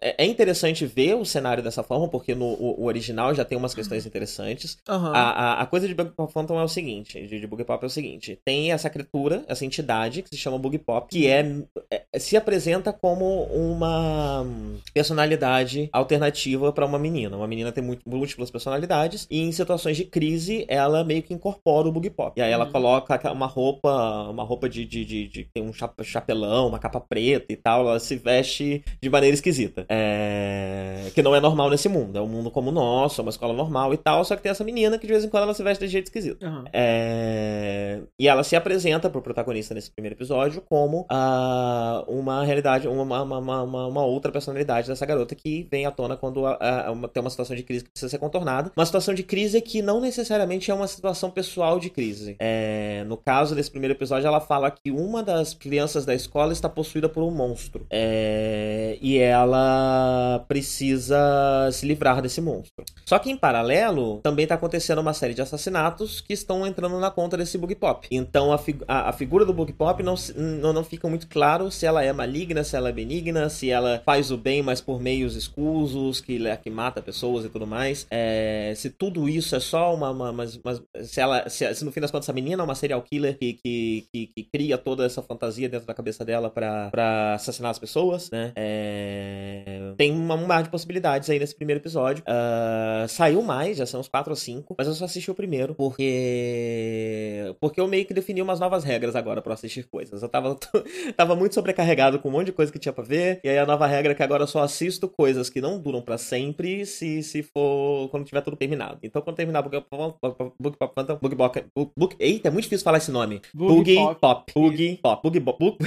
É, é interessante ver o cenário cenário dessa forma, porque no o, o original já tem umas questões interessantes. Uhum. A, a, a, coisa de Bug Pop Phantom é o seguinte, de, de Bug Pop é o seguinte, tem essa criatura, essa entidade que se chama Bug Pop, que é, é se apresenta como uma personalidade alternativa para uma menina. Uma menina tem múltiplas personalidades e em situações de crise ela meio que incorpora o Bug Pop. E aí ela uhum. coloca uma roupa, uma roupa de, de, de, de tem um chapelão, uma capa preta e tal, ela se veste de maneira esquisita. É... Que não é normal nesse mundo. É um mundo como o nosso, é uma escola normal e tal, só que tem essa menina que de vez em quando ela se veste de jeito esquisito. Uhum. É... E ela se apresenta pro protagonista nesse primeiro episódio como uh, uma realidade, uma, uma, uma, uma, outra personalidade dessa garota que vem à tona quando uh, tem uma situação de crise que precisa ser contornada. Uma situação de crise que não necessariamente é uma situação pessoal de crise. É... No caso desse primeiro episódio, ela fala que uma das crianças da escola está possuída por um monstro. É... E ela precisa se livrar desse monstro. Só que em paralelo, também está acontecendo uma série de assassinatos que estão entrando na conta desse Bug Pop. Então a, fig a, a, figura do Bug Pop não, não, não fica muito claro se ela é maligna, se ela é benigna, se ela faz o bem, mas por meios escusos, que, que mata pessoas e tudo mais. É, se tudo isso é só uma. uma, uma, uma se ela. Se, se, no fim das contas essa menina é uma serial killer que, que, que, que cria toda essa fantasia dentro da cabeça dela para assassinar as pessoas, né? É, tem uma, um mar de possibilidades aí nesse primeiro episódio. Uh, saiu mais, já são uns 4 ou 5, mas eu só assisti o primeiro, porque. Porque eu meio que defini umas novas regras agora para assistir coisas. Eu tava, tava muito sobrecarregado com um monte de coisa que tinha pra ver, e aí a nova regra é que agora eu só assisto coisas que não duram para sempre se, se for quando tiver tudo terminado. Então quando terminar Book Pop, Book Pop, Book Pop, Book, eita, é muito difícil falar esse nome. Boogie Pop. Boogie Pop. Boogie Pop.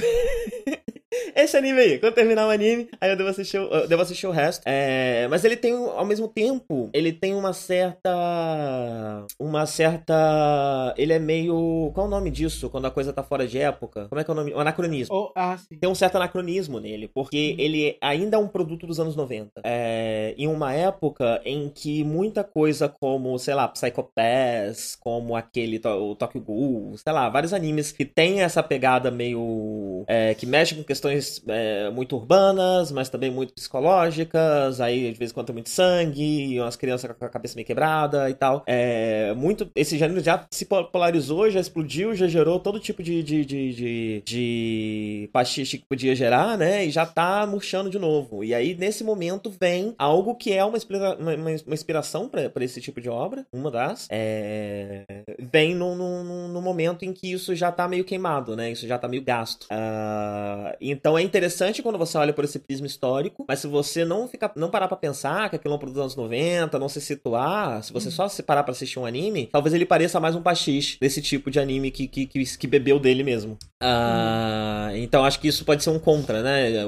Esse anime aí. Quando terminar o anime, aí eu devo assistir, eu devo assistir o resto. É, mas ele tem, ao mesmo tempo, ele tem uma certa. Uma certa. Ele é meio. Qual é o nome disso? Quando a coisa tá fora de época? Como é que é o nome? O anacronismo. Oh, ah, tem um certo anacronismo nele, porque hum. ele ainda é um produto dos anos 90. É, em uma época em que muita coisa como, sei lá, Psycho Pass, como aquele, o Tokyo Ghoul, sei lá, vários animes que tem essa pegada meio. É, que mexe com questões questões é, muito urbanas, mas também muito psicológicas. Aí, de vez em quando, tem muito sangue, umas crianças com a cabeça meio quebrada e tal. É, muito, esse gênero já se polarizou, já explodiu, já gerou todo tipo de, de, de, de, de pastiche que podia gerar, né? E já tá murchando de novo. E aí, nesse momento, vem algo que é uma, uma, uma inspiração para esse tipo de obra, uma das. É, vem no, no, no, momento em que isso já tá meio queimado, né? Isso já tá meio gasto. Uh, então é interessante quando você olha por esse prisma histórico, mas se você não ficar, não parar pra pensar que aquilo é um produto dos anos 90, não se situar, se você uhum. só se parar pra assistir um anime, talvez ele pareça mais um pastiche desse tipo de anime que, que, que, que bebeu dele mesmo. Uh, Então acho que isso pode ser um contra, né?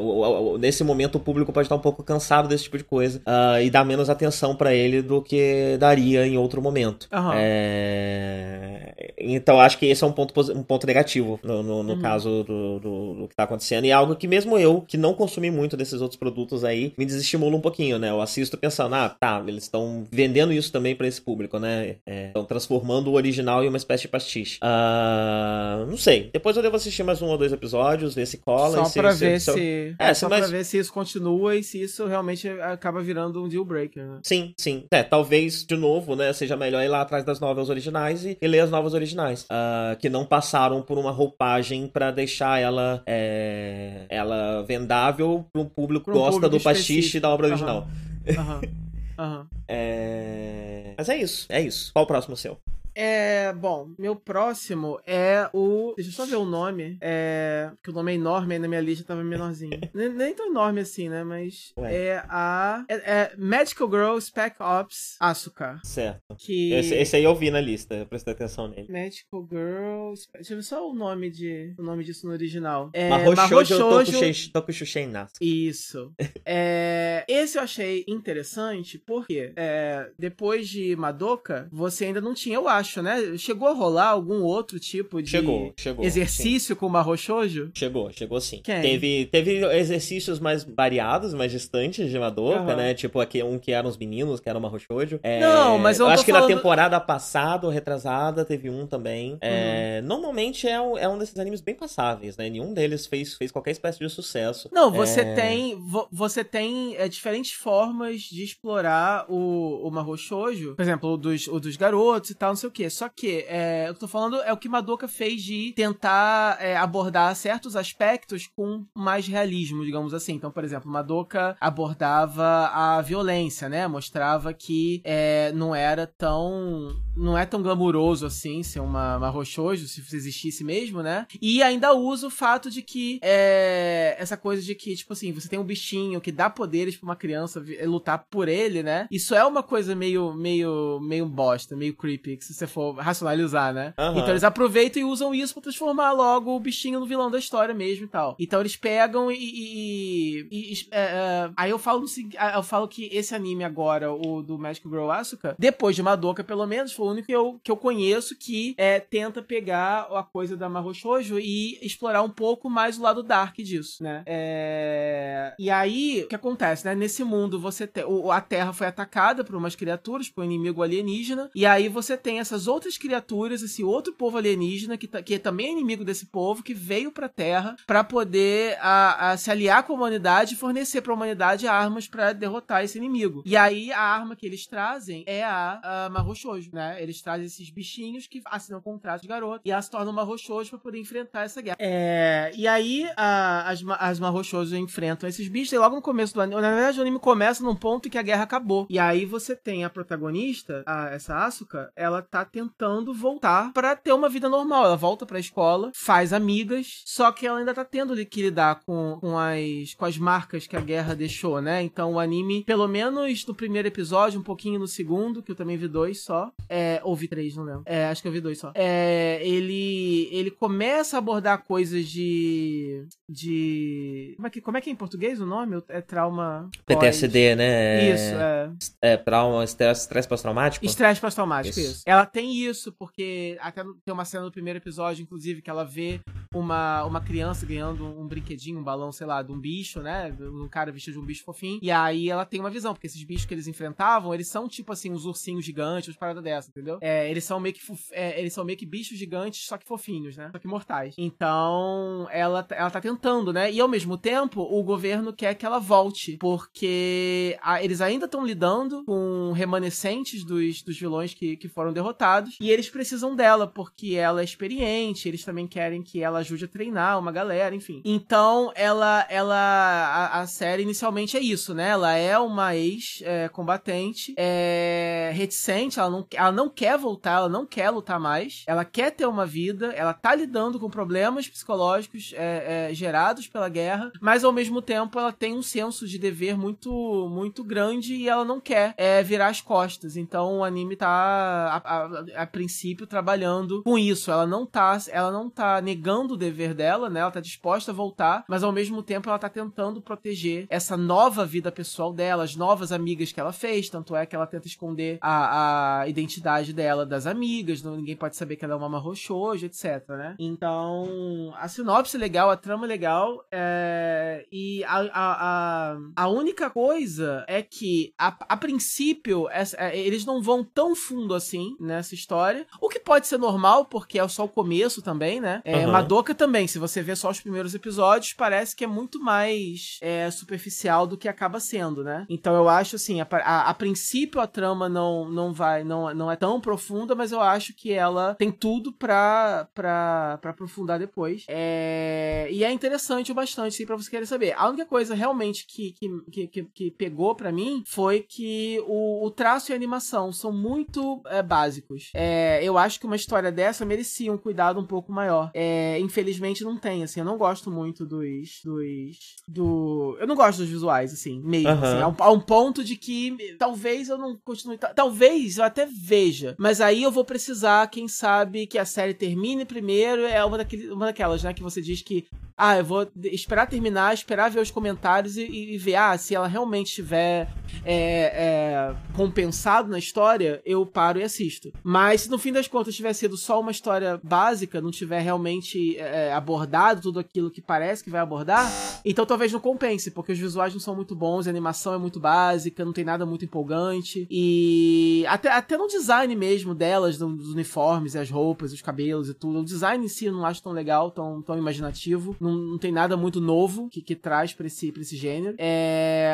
Nesse momento o público pode estar um pouco cansado desse tipo de coisa uh, e dar menos atenção para ele do que daria em outro momento. Uhum. É... Então acho que esse é um ponto, um ponto negativo no, no, no uhum. caso do, do, do, que tá acontecendo. E é algo que mesmo eu, que não consumi muito desses outros produtos aí, me desestimula um pouquinho, né? Eu assisto pensando, ah, tá, eles estão vendendo isso também para esse público, né? Estão é, transformando o original em uma espécie de pastiche. Uh, não sei. Depois eu devo assistir mais um ou dois episódios, ver se cola. Só se, pra se, ver se... se... É, só pra ver se isso continua e se isso realmente acaba virando um deal breaker, né? Sim, sim. É, talvez, de novo, né, seja melhor ir lá atrás das novas originais e, e ler as novas originais. Uh, que não passaram por uma roupagem para deixar ela é, ela vendável para um público que gosta do pastiche da obra original. Aham. Aham. é... Mas é isso, é isso. Qual o próximo seu? É, bom, meu próximo é o. Deixa eu só ver o nome. É. Que o nome é enorme, aí na minha lista tava menorzinho. nem, nem, tão enorme assim, né? Mas. Ué. É a. É, é, Magical Girl Spec Ops Asuka. Certo. Que... Esse, esse, aí eu vi na lista, eu prestei atenção nele. Magical Girl. Deixa eu ver só o nome, de, o nome disso no original. É. Mahou Tokushushei Nasu. Isso. é, esse eu achei interessante porque é, depois de Madoka, você ainda não tinha, eu acho acho, né? Chegou a rolar algum outro tipo de chegou, chegou, exercício sim. com o Shoujo? Chegou, chegou sim. Quem? Teve, teve exercícios mais variados, mais distantes de Madoka, uhum. né? Tipo aqui, um que eram os meninos, que era o Shoujo. É, não, mas eu, eu acho que falando... na temporada passada ou retrasada teve um também. É, uhum. Normalmente é um, é um desses animes bem passáveis, né? Nenhum deles fez, fez qualquer espécie de sucesso. Não, você é... tem você tem é, diferentes formas de explorar o, o Mahou Shoujo. Por exemplo, o dos, o dos garotos e tal, não sei o quê. Só que é, eu tô falando é o que Madoka fez de tentar é, abordar certos aspectos com mais realismo, digamos assim. Então, por exemplo, Madoka abordava a violência, né? Mostrava que é, não era tão. não é tão glamuroso assim ser uma, uma se existisse mesmo, né? E ainda usa o fato de que é, essa coisa de que, tipo assim, você tem um bichinho que dá poderes pra uma criança lutar por ele, né? Isso é uma coisa meio, meio, meio bosta, meio creepy, que se você for racionalizar, né? Uhum. Então eles aproveitam e usam isso para transformar logo o bichinho no vilão da história mesmo e tal. Então eles pegam e. e, e, e é, é, aí eu falo, eu falo que esse anime agora, o do Magic Girl Asuka, depois de Madoka, pelo menos, foi o único que eu, que eu conheço que é, tenta pegar a coisa da Mahou Shoujo e explorar um pouco mais o lado dark disso, né? É... E aí, o que acontece, né? Nesse mundo, você tem. A Terra foi atacada por umas criaturas, por um inimigo alienígena, e aí você tem essas outras criaturas, esse outro povo alienígena, que, que é também inimigo desse povo, que veio pra Terra para poder a, a, se aliar com a humanidade e fornecer pra humanidade armas para derrotar esse inimigo. E aí, a arma que eles trazem é a, a Mahou Shoujo, né? Eles trazem esses bichinhos que assinam contrato de garoto e elas tornam Mahou Shoujo pra poder enfrentar essa guerra. É, e aí, a, as, as Mahou Shoujo enfrentam esses bichos e logo no começo do anime, na verdade, o anime começa num ponto que a guerra acabou. E aí você tem a protagonista, a, essa Asuka, ela tá tentando tentando voltar para ter uma vida normal. Ela volta pra escola, faz amigas, só que ela ainda tá tendo que lidar com, com, as, com as marcas que a guerra deixou, né? Então o anime, pelo menos no primeiro episódio, um pouquinho no segundo, que eu também vi dois só. É, ou vi três, não lembro. É, acho que eu vi dois só. É, ele, ele começa a abordar coisas de. de. Como é, que, como é que é em português o nome? É trauma. PTSD, né? Isso, é. É, trauma, estresse pós-traumático? Estresse pós-traumático, isso. isso. Ela tem isso porque até tem uma cena no primeiro episódio, inclusive, que ela vê uma, uma criança ganhando um brinquedinho, um balão, sei lá, de um bicho, né? Um cara vestido de um bicho fofinho. E aí ela tem uma visão, porque esses bichos que eles enfrentavam, eles são tipo assim, uns ursinhos gigantes, umas paradas dessa, entendeu? É, eles são meio que é, eles são meio que bichos gigantes, só que fofinhos, né? Só que mortais. Então, ela, ela tá tentando, né? E ao mesmo tempo, o governo quer que ela volte, porque a, eles ainda estão lidando com remanescentes dos, dos vilões que, que foram derrotados, e eles precisam dela, porque ela é experiente, eles também querem que ela ajude a treinar uma galera, enfim. Então, ela, ela, a, a série inicialmente é isso, né? Ela é uma ex-combatente, é, é, reticente, ela não, ela não quer voltar, ela não quer lutar mais, ela quer ter uma vida, ela tá lidando com problemas psicológicos é, é, gerados pela guerra, mas ao mesmo tempo ela tem um senso de dever muito, muito grande e ela não quer é, virar as costas. Então o anime tá, a, a, a, princípio, trabalhando com isso. Ela não tá, ela não tá negando o dever dela, né? Ela tá disposta a voltar, mas ao mesmo tempo ela tá tentando proteger essa nova vida pessoal dela, as novas amigas que ela fez, tanto é que ela tenta esconder a, a identidade dela das amigas, não, ninguém pode saber que ela é uma marrochojo, etc, né? Então, a sinopse legal, a trama legal, é... e a, a, a, a, única coisa é que, a, a princípio, é, eles não vão tão fundo assim nessa história, o que pode ser normal, porque é só o começo também, né? É, uhum. Madoka também, se você vê só os primeiros episódios, parece que é muito mais é, superficial do que acaba sendo, né? Então eu acho assim, a, a, a, princípio a trama não, não vai, não, não é tão profunda, mas eu acho que ela tem tudo pra, pra, pra aprofundar depois. É, e é interessante o bastante, sim, pra você querer saber. A única coisa realmente que, que, que, que pegou para mim foi que o, o, traço e a animação são muito é, básicos. É, eu acho que uma história dessa merecia um cuidado um pouco maior. É, infelizmente não tem, assim, eu não gosto muito dos, dos, do... Eu não gosto dos visuais, assim, mesmo, uhum. assim, a um, a um ponto de que talvez eu não continue, talvez eu até veja, mas aí eu vou precisar, quem sabe, que a série termine primeiro, é uma, daquele, uma daquelas, né, que você diz que ah, eu vou esperar terminar, esperar ver os comentários e, e ver, ah, se ela realmente estiver é, é, compensado na história, eu paro e assisto. Mas se no fim das contas tiver sido só uma história básica, não tiver realmente é, abordado tudo aquilo que parece que vai abordar, então talvez não compense, porque os visuais não são muito bons, a animação é muito básica, não tem nada muito empolgante. E até, até no design mesmo delas, dos uniformes, as roupas, os cabelos e tudo, o design em si eu não acho tão legal, tão, tão imaginativo. Não, não tem nada muito novo que, que traz pra esse, pra esse gênero. É...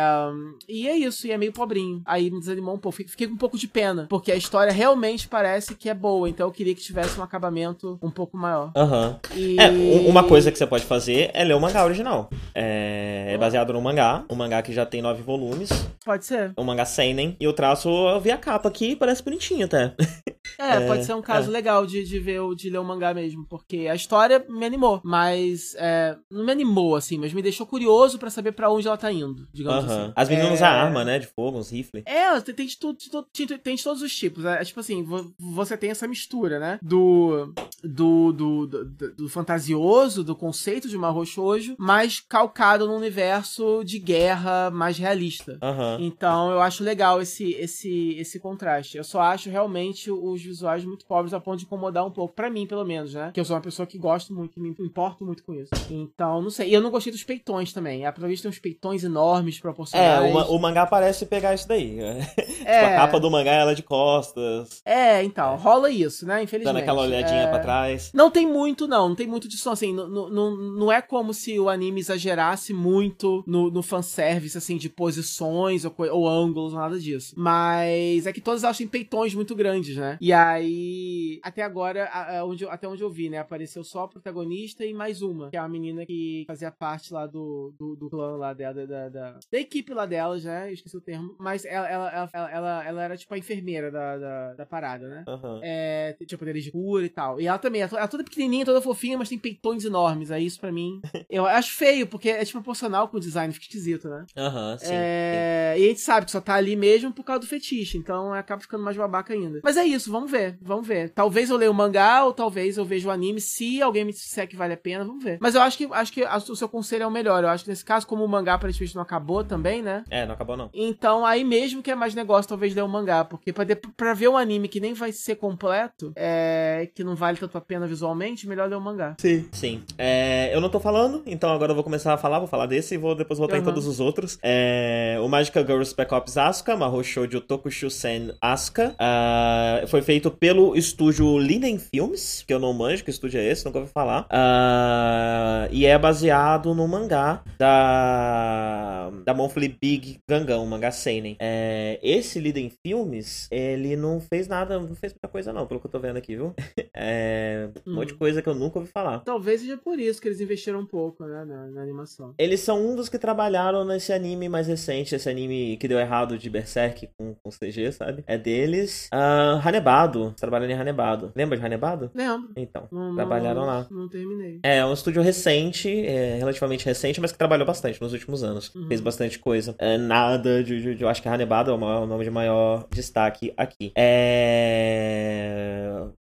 E é isso, e é meio pobrinho. Aí me desanimou um pouco. Fiquei com um pouco de pena, porque a história realmente parece que é boa, então eu queria que tivesse um acabamento um pouco maior. Aham. Uhum. E... É, uma coisa que você pode fazer é ler o mangá original. É, é baseado no mangá, um mangá que já tem nove volumes. Pode ser. O mangá Seinen. E o traço, eu vi a capa aqui parece bonitinho até. É, é pode ser um caso é. legal de, de ver de ler o mangá mesmo, porque a história me animou, mas é, não me animou assim, mas me deixou curioso para saber para onde ela tá indo, digamos uh -huh. assim. As meninas usam é. arma, né, de fogo, uns rifles. É, tem de, tudo, de, tem de todos os tipos. É, tipo assim, você tem essa mistura, né, do do, do, do, do fantasioso, do conceito de Mahou Shoujo, mas calcado num universo de guerra mais realista. Uh -huh. Então eu acho legal esse esse esse contraste. Eu só acho realmente os visuais muito pobres a ponto de incomodar um pouco. para mim, pelo menos, né? Que eu sou uma pessoa que gosto muito, que me importo muito com isso. Então, não sei. E eu não gostei dos peitões também. A vista tem uns peitões enormes, proporcionais. É, o, o, mangá parece pegar isso daí. É. tipo, a capa do mangá, ela é de costas. É, então. É. Rola isso, né? Infelizmente. Dando aquela olhadinha é... pra trás. Não tem muito, não. Não tem muito disso, assim. Não, não, não é como se o anime exagerasse muito no, no fanservice, assim, de posições ou, ou ângulos, nada disso. Mas é que todos têm peitões muito grandes, né? E aí, até agora, onde, até onde eu vi, né? Apareceu só a protagonista e mais uma, que é a menina que fazia parte lá do, do, do clã lá dela, da, da, da, equipe lá delas, né? Eu esqueci o termo. Mas ela, ela, ela, ela, ela era tipo a enfermeira da, da, da parada, né? Uhum. É, tinha poderes de cura e tal. E ela também, ela, ela toda pequenininha, toda fofinha, mas tem peitões enormes. Aí isso pra mim, eu acho feio, porque é desproporcional com o design, fica esquisito, né? Aham, uhum, sim, é, sim. E a gente sabe que só tá ali mesmo por causa do fetiche, então acaba ficando mais babaca ainda. Mas é isso, vamos vamos ver, vamos ver. Talvez eu leia o mangá ou talvez eu veja o anime, se alguém me disser que vale a pena, vamos ver. Mas eu acho que acho que o seu conselho é o melhor. Eu acho que nesse caso, como o mangá aparentemente não acabou também, né? É, não acabou não. Então aí mesmo que é mais negócio, talvez ler o mangá. Porque pra, de, pra ver um anime que nem vai ser completo, é, que não vale tanto a pena visualmente, melhor ler o mangá. Sim. Sim. É, eu não tô falando, então agora eu vou começar a falar, vou falar desse e vou depois voltar uhum. em todos os outros. É, o Magical Girls Spec Ops Asuka, Mahou Shoujo Tokushusen Asuka. Uh, foi feito pelo estúdio Linden Films, que eu não manjo, que estúdio é esse, nunca ouvi falar. Uh, e é baseado no mangá da, da Monthly Big Gangão, mangá Seinen. É, esse Linden Filmes, ele não fez nada, não fez muita coisa não, pelo que eu tô vendo aqui, viu? É, um hum. monte de hum. coisa que eu nunca ouvi falar. Talvez seja por isso que eles investiram um pouco, né, na, na animação. Eles são um dos que trabalharam nesse anime mais recente, esse anime que deu errado de Berserk com, com CG, sabe? É deles. Uh, Hanebado, trabalhando em Hanebado. Lembra de Hanebado? Lembro. Então, não, trabalharam não, lá. Não terminei. É, é um estúdio recente, é, relativamente recente, mas que trabalhou bastante nos últimos anos. Uhum. Fez bastante coisa. É, nada de, de, de, Eu acho que Hanebado é o, maior, o nome de maior destaque aqui. É...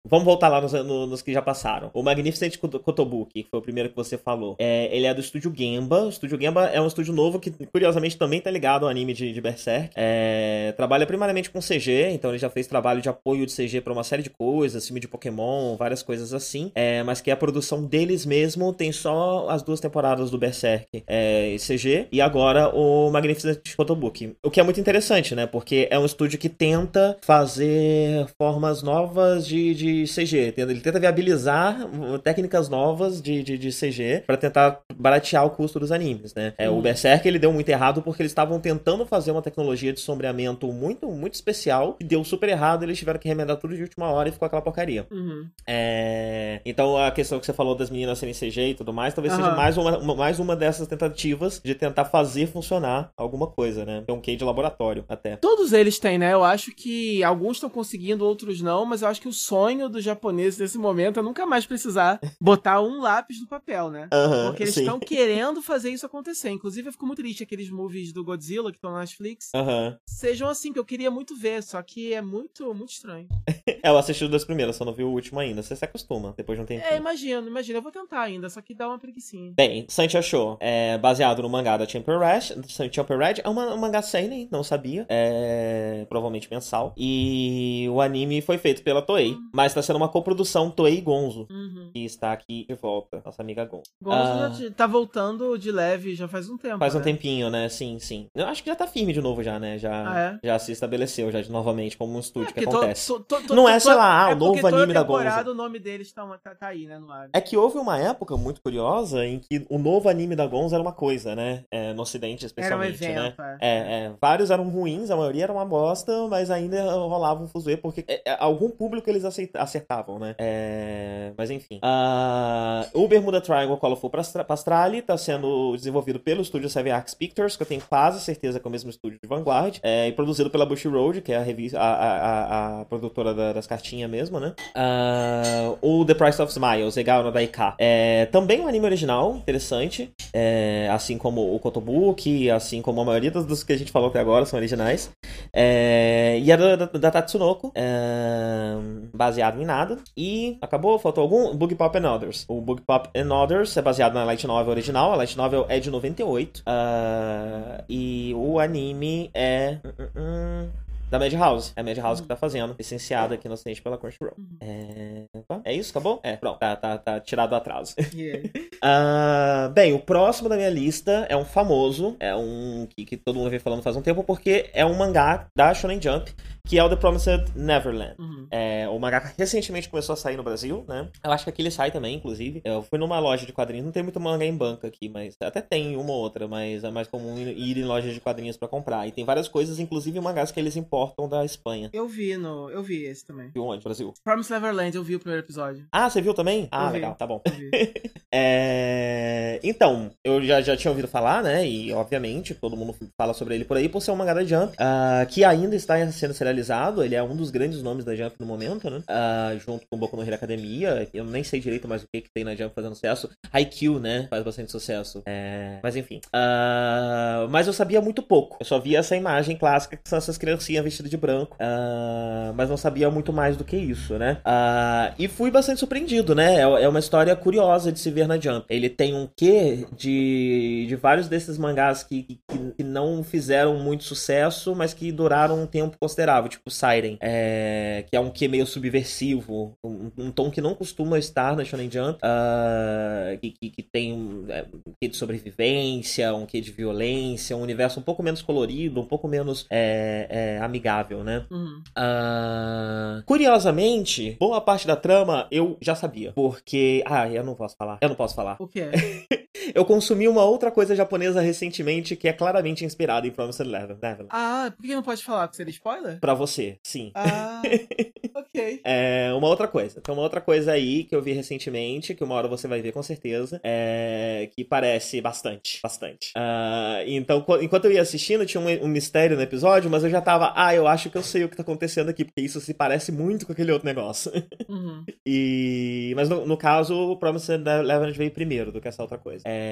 Vamos voltar lá nos, nos que já passaram. O Magnificent Kotobuki, que foi o primeiro que você falou. É, ele é do estúdio Gemba. O estúdio Gemba é um estúdio novo que, curiosamente, também tá ligado ao anime de, de Berserk. É, trabalha primariamente com CG, então ele já fez trabalho de apoio de CG para uma série de coisas, filme de Pokémon, várias coisas assim. É, mas que a produção deles mesmo tem só as duas temporadas do Berserk é, CG e agora o Magnificent Photobook. O que é muito interessante, né? Porque é um estúdio que tenta fazer formas novas de, de CG. Ele tenta viabilizar técnicas novas de, de, de CG para tentar baratear o custo dos animes, né? É, O Berserk ele deu muito errado porque eles estavam tentando fazer uma tecnologia de sombreamento muito, muito especial e deu super errado. Eles tiveram que remendar tudo de última hora e ficou aquela porcaria. Uhum. É... Então a questão que você falou das meninas serem CG e tudo mais, talvez uhum. seja mais uma, uma, mais uma dessas tentativas de tentar fazer funcionar alguma coisa, né? É um key de laboratório até. Todos eles têm, né? Eu acho que alguns estão conseguindo, outros não, mas eu acho que o sonho dos japoneses nesse momento é nunca mais precisar botar um lápis no papel, né? Uhum, Porque eles estão querendo fazer isso acontecer. Inclusive, eu fico muito triste aqueles movies do Godzilla que estão na Netflix. Uhum. Sejam assim, que eu queria muito ver, só que é muito, muito estranho. é, eu assisti os dois primeiros, só não vi o último ainda. Você se acostuma, depois de um tempo. É, imagino, imagino. Eu vou tentar ainda, só que dá uma preguiçinha. Bem, Sanchi Show é baseado no mangá da Champion Red. Champion Red é uma, um mangá seinen, não sabia. É provavelmente mensal. E o anime foi feito pela Toei, uhum. mas tá sendo uma coprodução Toei Gonzo, uhum. que está aqui de volta, nossa amiga Gonzo. Gonzo ah, já tá voltando de leve já faz um tempo. Faz né? um tempinho, né? Sim, sim. Eu acho que já tá firme de novo já, né? Já, ah, é? já se estabeleceu já de novamente como um estúdio é, que acontece. To, to, to, não é, sei lá, ah, é o novo anime da Gonzo. o nome deles tá, tá, tá, aí, né, no ar. É que houve uma época muito curiosa em que o novo anime da Gonzo era uma coisa, né? É, no ocidente, especialmente, era um evento, né? É. é. É, Vários eram ruins, a maioria era uma bosta, mas ainda rolava um fuzuê, porque é, é, algum público eles acertavam, né? mas enfim. Uh, o Bermuda Triangle Colorful Pastrali tá sendo desenvolvido pelo estúdio Seven Arcs Pictures, que eu tenho quase certeza que é o mesmo estúdio de Vanguard, e produzido pela Bush Road, que é a revista, a, a, a, a produtora da, das cartinhas mesmo, né? Uh, o The Price of Smiles, Egal no Daika. É também um anime original, interessante, é, assim como o Kotobuki, assim como a maioria dos que a gente falou até agora são originais. É, e é da, da, da Tatsunoko, é, baseado em nada. E acabou, faltou algum? Bug Pop and Others. O Bug Pop and Others é baseado na Light Novel original. A Light Novel é de 98. Uh, ah, e o anime é. Uh, uh, da Madhouse. É a Madhouse que tá fazendo, licenciada aqui no Ocidente pela Crunchyroll. Uhum. É... é isso? Acabou? É, pronto. Tá, tá, tá tirado o atraso. Yeah. uh, bem, o próximo da minha lista é um famoso, é um que, que todo mundo vem falando faz um tempo, porque é um mangá da Shonen Jump, que é o The Promised Neverland. Uhum. É, o mangá recentemente começou a sair no Brasil, né? Eu acho que aqui ele sai também, inclusive. Eu fui numa loja de quadrinhos, não tem muito mangá em banca aqui, mas até tem uma ou outra, mas é mais comum ir em lojas de quadrinhos para comprar. E tem várias coisas, inclusive mangás que eles importam da Espanha. Eu vi no, eu vi esse também. Viu onde, Brasil? Promised Neverland, eu vi o primeiro episódio. Ah, você viu também? Ah, eu legal, vi. tá bom. é... Então, eu já, já tinha ouvido falar, né? E obviamente todo mundo fala sobre ele por aí por ser um mangá da Jump, uh, que ainda está sendo serializado finalizado, ele é um dos grandes nomes da Jump no momento, né? Uh, junto com o Boku no Hero Academia. Eu nem sei direito mais o que, que tem na Jump fazendo sucesso. Haikyuu, né? Faz bastante sucesso. É... Mas enfim. Uh, mas eu sabia muito pouco. Eu só via essa imagem clássica que são essas criancinhas vestidas de branco. Uh, mas não sabia muito mais do que isso, né? e fui bastante surpreendido, né? É, é uma história curiosa de se ver na Jump. Ele tem um quê de, de vários desses mangás que, que, que não fizeram muito sucesso, mas que duraram um tempo considerável, tipo Siren, é, que é um que meio subversivo, um, um, tom que não costuma estar na Shonen Jump, uh, que, que, que, tem um, é, um quê de sobrevivência, um quê de violência, um universo um pouco menos colorido, um pouco menos é, é, amigável, né? Uhum. Uh, curiosamente, boa parte da trama eu já sabia, porque... Ah, eu não posso falar. Eu não posso falar. O quê? eu consumi uma outra coisa japonesa recentemente que é claramente inspirada em Promised Neverland. Ah, por que não pode falar? Porque seria spoiler? Pra você, sim. Ah, ok. É, uma outra coisa. Tem uma outra coisa aí que eu vi recentemente, que uma hora você vai ver com certeza, é, que parece bastante, bastante. Uh, então, enquanto eu ia assistindo, tinha um, um, mistério no episódio, mas eu já tava, ah, eu acho que eu sei o que tá acontecendo aqui, porque isso se parece muito com aquele outro negócio. Uhum. e... Mas no, no caso, o Promised Neverland veio primeiro do que essa outra coisa. É...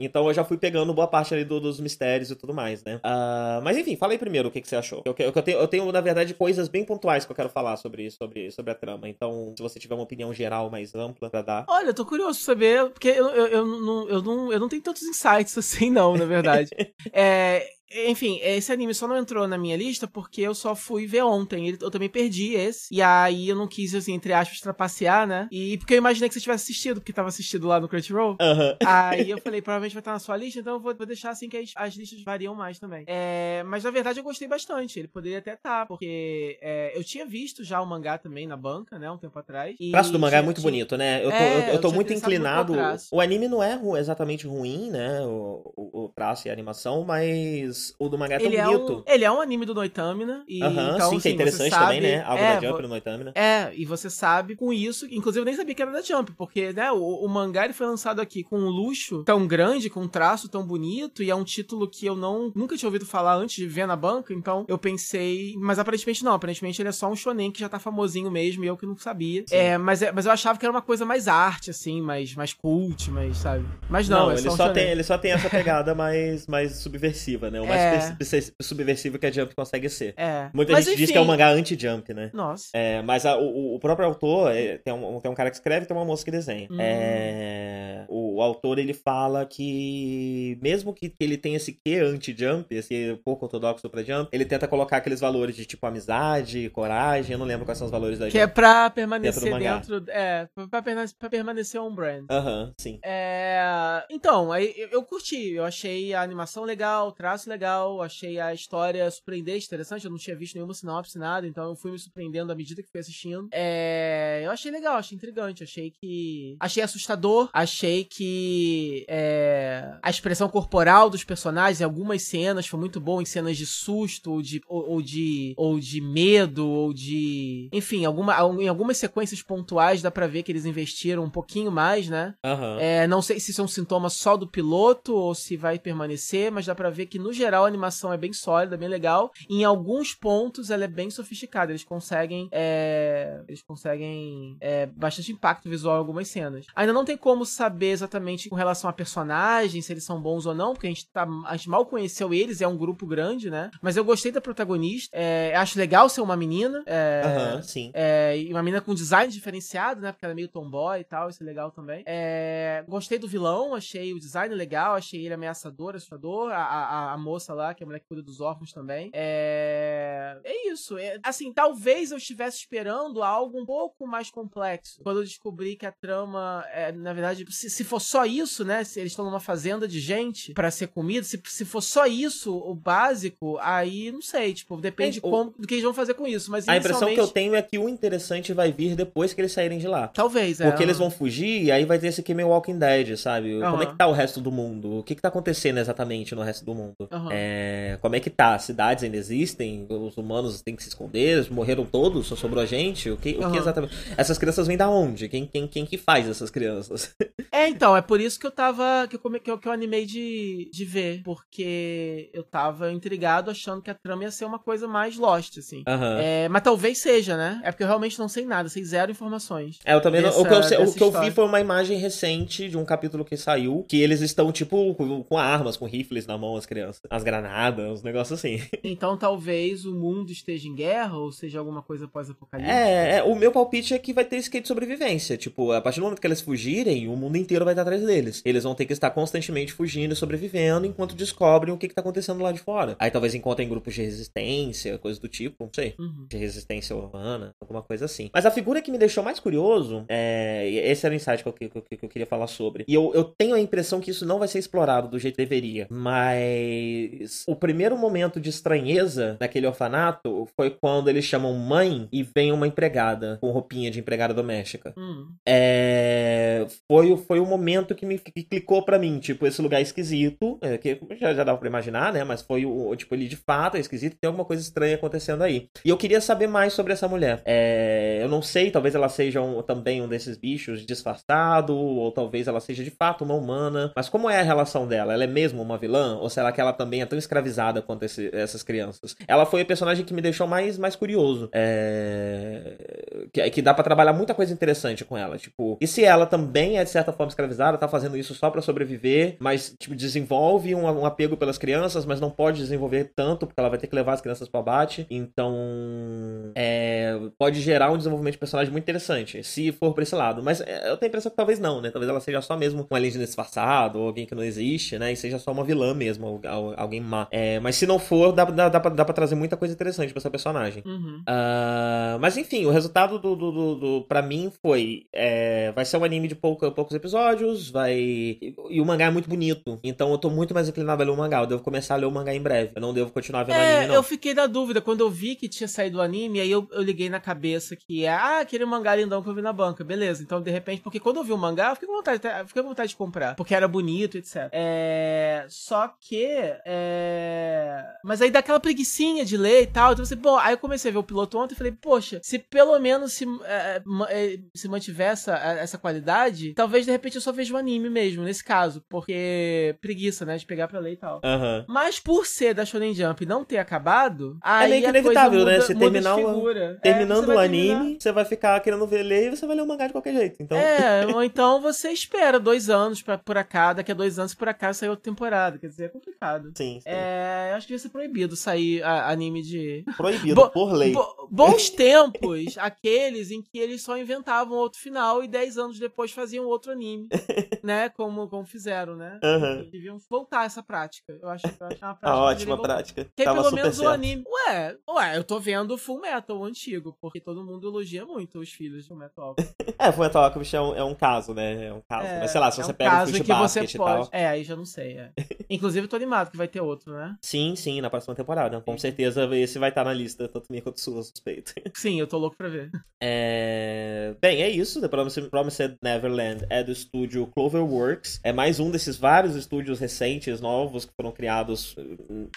Então eu já fui pegando boa parte ali do, dos mistérios e tudo mais, né? Uh, mas enfim, fala aí primeiro o que, que você achou. Eu, eu, eu, tenho, eu tenho, na verdade, coisas bem pontuais que eu quero falar sobre, sobre, sobre a trama. Então, se você tiver uma opinião geral mais ampla pra dar. Olha, eu tô curioso pra saber, porque eu, eu, eu, não, eu, não, eu não tenho tantos insights assim, não, na verdade. é, enfim, esse anime só não entrou na minha lista porque eu só fui ver ontem. Eu também perdi esse. E aí eu não quis, assim, entre aspas, trapacear, né? E porque eu imaginei que você tivesse assistido, porque tava assistido lá no Crunchyroll. Uhum. Aí eu falei, provavelmente vai estar na sua lista, então eu vou, vou deixar assim que as, as, listas variam mais também. É, mas na verdade eu gostei bastante. Ele poderia até estar, tá, porque é, eu tinha visto já o mangá também na banca, né? Um tempo atrás. O traço do mangá é muito tinha... bonito, né? Eu tô, é, eu, eu tô muito inclinado. Muito o anime não é exatamente ruim, né? O, o, o traço e a animação, mas o do mangá é tão ele é um, ele é um anime do Noitamina. E, uh -huh, então, sim, assim, que é interessante sabe, também, né? Algo é, da Jump no Noitamina. É, e você sabe com isso, inclusive eu nem sabia que era da Jump, porque, né, o, o mangá ele foi lançado aqui com um luxo tão grande, com um traço tão bonito, e é um título que eu não nunca tinha ouvido falar antes de ver na banca, então eu pensei, mas aparentemente não, aparentemente ele é só um shonen que já tá famosinho mesmo, e eu que não sabia. É, mas, é, mas eu achava que era uma coisa mais arte, assim, mais, mais cult, mais, sabe? Mas não, não é ele, só, um só tem, ele só tem essa pegada mais, mais subversiva, né? O mais é subversivo que a Jump consegue ser. É. Muita mas, gente enfim... diz que é um mangá anti-Jump, né? Nossa. É, mas a, o, o, próprio autor, é, tem, um, tem um cara que escreve e tem uma moça que desenha. Hum. É, o, o, autor, ele fala que mesmo que ele tenha esse quê anti-Jump, esse pouco ortodoxo pra Jump, ele tenta colocar aqueles valores de tipo amizade, coragem, eu não lembro quais são os valores da que Jump. Que é pra permanecer dentro, dentro é, pra, permanecer, pra permanecer um brand. Aham, sim. É, então, aí eu, eu curti, eu achei a animação legal, o traço legal, achei achei a história surpreendente, interessante. Eu não tinha visto nenhuma sinopse, nada, então eu fui me surpreendendo à medida que fui assistindo. É... Eu achei legal, achei intrigante, achei que. Achei assustador, achei que é... a expressão corporal dos personagens em algumas cenas foi muito boa, em cenas de susto, ou de, ou, ou de, ou de medo, ou de. Enfim, alguma, em algumas sequências pontuais dá pra ver que eles investiram um pouquinho mais, né? Uhum. É, não sei se isso é um sintoma só do piloto ou se vai permanecer, mas dá pra ver que no geral a animação é bem sólida, bem legal. Em alguns pontos ela é bem sofisticada. Eles conseguem. É, eles conseguem é, bastante impacto visual em algumas cenas. Ainda não tem como saber exatamente com relação a personagens, se eles são bons ou não, porque a gente, tá, a gente mal conheceu eles, é um grupo grande, né? Mas eu gostei da protagonista. É, acho legal ser uma menina. É, Aham, sim. É, e uma menina com design diferenciado, né? Porque ela é meio tomboy e tal, isso é legal também. É, gostei do vilão, achei o design legal, achei ele ameaçador, assustador. A, a, a moça lá, que é a mulher que cuida dos órfãos também. É. É isso. É... Assim, talvez eu estivesse esperando algo um pouco mais complexo. Quando eu descobri que a trama, é, na verdade, se, se for só isso, né? Se eles estão numa fazenda de gente para ser comida, se, se for só isso, o básico, aí não sei. Tipo, depende é, como, do que eles vão fazer com isso. Mas a impressão que eu tenho é que o interessante vai vir depois que eles saírem de lá. Talvez, é. Porque eles vão fugir e aí vai ter esse aqui meio Walking Dead, sabe? Uhum. Como é que tá o resto do mundo? O que que tá acontecendo exatamente no resto do mundo? Uhum. É... Como é que tá? As cidades ainda existem, os humanos têm que se esconder, eles morreram todos, só sobrou a gente. O que, uhum. o que exatamente. Essas crianças vêm da onde? Quem, quem, quem que faz essas crianças? É, então, é por isso que eu tava. que eu, que eu, que eu animei de, de ver. Porque eu tava intrigado achando que a trama ia ser uma coisa mais Lost, assim. Aham. É, mas talvez seja, né? É porque eu realmente não sei nada, sei zero informações. É, eu também não- dessa- o que, eu, sei- o que eu vi foi uma imagem recente de um capítulo que saiu, que eles estão, tipo, com, com armas, com rifles na mão, as crianças. As granadas, uns negócios assim. Então talvez o mundo esteja em guerra, ou seja, alguma coisa pós-apocalíptica. É, é, o meu palpite é que vai ter skate de sobrevivência. Tipo, a partir do momento que eles fugirem, o mundo inteiro vai estar atrás deles. Eles vão ter que estar constantemente fugindo e sobrevivendo enquanto descobrem o que, que tá acontecendo lá de fora. Aí talvez encontrem grupos de resistência, coisa do tipo, não sei. Uhum. de resistência urbana, alguma coisa assim. Mas a figura que me deixou mais curioso, é, esse era o insight que eu, que, que- que eu queria falar sobre. E eu, eu tenho a impressão que isso não vai ser explorado do jeito que deveria. Mas o primeiro momento de estranheza naquele orfanato foi quando eles chamam mãe e vem uma empregada com roupinha de empregada doméstica. Hum. É, foi, o- foi o momento que me que clicou pra mim, tipo, esse lugar esquisito, é, que já, já dava pra imaginar, né? Mas foi o, tipo, ele de fato é esquisito, tem alguma coisa estranha acontecendo aí. E eu queria saber mais sobre essa mulher. É, eu não sei, talvez ela seja um- também um desses bichos disfarçado, ou talvez ela seja de fato uma humana. Mas como é a relação dela? Ela é mesmo uma vilã? Ou será que ela também é tão escravizada quanto esse- essas crianças? Ela foi a personagem que me deixou mais, mais curioso. É, que, que dá pra trabalhar muita coisa interessante com ela. Tipo, e se ela também é de certa forma escravizada, tá fazendo isso só pra sobreviver, mas tipo, desenvolve um, um apego pelas crianças, mas não pode desenvolver tanto, porque ela vai ter que levar as crianças pro abate. Então, é, pode gerar um desenvolvimento de personagem muito interessante, se for pra esse lado. Mas é, eu tenho a impressão que talvez não, né? Talvez ela seja só mesmo um alienígena disfarçado, ou alguém que não existe, né? E seja só uma vilã mesmo, alguém má. É, mas se não for, dá, dá, dá, pra, dá pra trazer muita coisa interessante pra essa personagem. Uhum. Ah, mas enfim, o resultado do, do, do, do para mim foi é, vai ser um anime de pouca, poucos episódios, vai e, o mangá é muito bonito, então eu tô muito mais inclinado a ler o mangá. Eu devo começar a ler o mangá em breve. Eu não devo continuar vendo É, anime não. eu fiquei na dúvida. Quando eu vi que tinha saído o anime, aí eu, eu liguei na cabeça que é, ah, aquele mangá lindão que eu vi na banca. Beleza, então de repente, porque quando eu vi o mangá, eu fiquei com vontade, fiquei com vontade de comprar. Porque era bonito, etc. É. Só que. É. Mas aí dá aquela preguiçinha de ler e tal. Então você, bom, aí eu comecei a ver o piloto ontem e falei, poxa, se pelo menos se, é, ma- é, se mantiver essa, essa qualidade, talvez de repente eu só veja o anime mesmo, nesse caso. Porque preguiça, né? De pegar pra ler e tal. Aham. Mas por ser da Shonen Jump e não ter acabado, aí meio que inevitável, né? muda- Você muda de terminar o-. É, Terminando você vai o terminar- anime, você vai ficar querendo ver ler e você vai ler o mangá de qualquer jeito. Então, É, ou então você espera dois anos pra por acaso, daqui a dois anos por acaso sair outra temporada. Quer dizer, é complicado. sim, sim. É, eu acho que devia ser proibido sair a- anime de. proibido Bo- por lei. Bo- bons tempos, aqueles em que eles só inventavam outro final e dez anos depois faziam outro anime, né? Como, como fizeram, né? Aham. Deviam voltar a essa prática. Eu acho, eu acho uma prática que ótima voltar. prática. Que Tava pelo menos o certo. anime. Ué, ué, eu tô vendo Full Metal o antigo, porque todo mundo elogia muito os filhos de Full Metal. É, Fullmetal Alchemist é um, é um caso, né? É um caso. É, Mas sei lá, se é você um pega o em que você e pode. tal. É, aí já não sei. É. Inclusive, eu tô animado que vai ter outro, né? Sim, sim, na próxima temporada. Com certeza esse vai estar na lista, tanto minha quanto sua, suspeito. Sim, eu tô louco pra ver. É... Bem, é isso. The Promised Neverland é do estúdio Cloverworks. É mais um desses vários estúdios recentes, novos, que foram criados.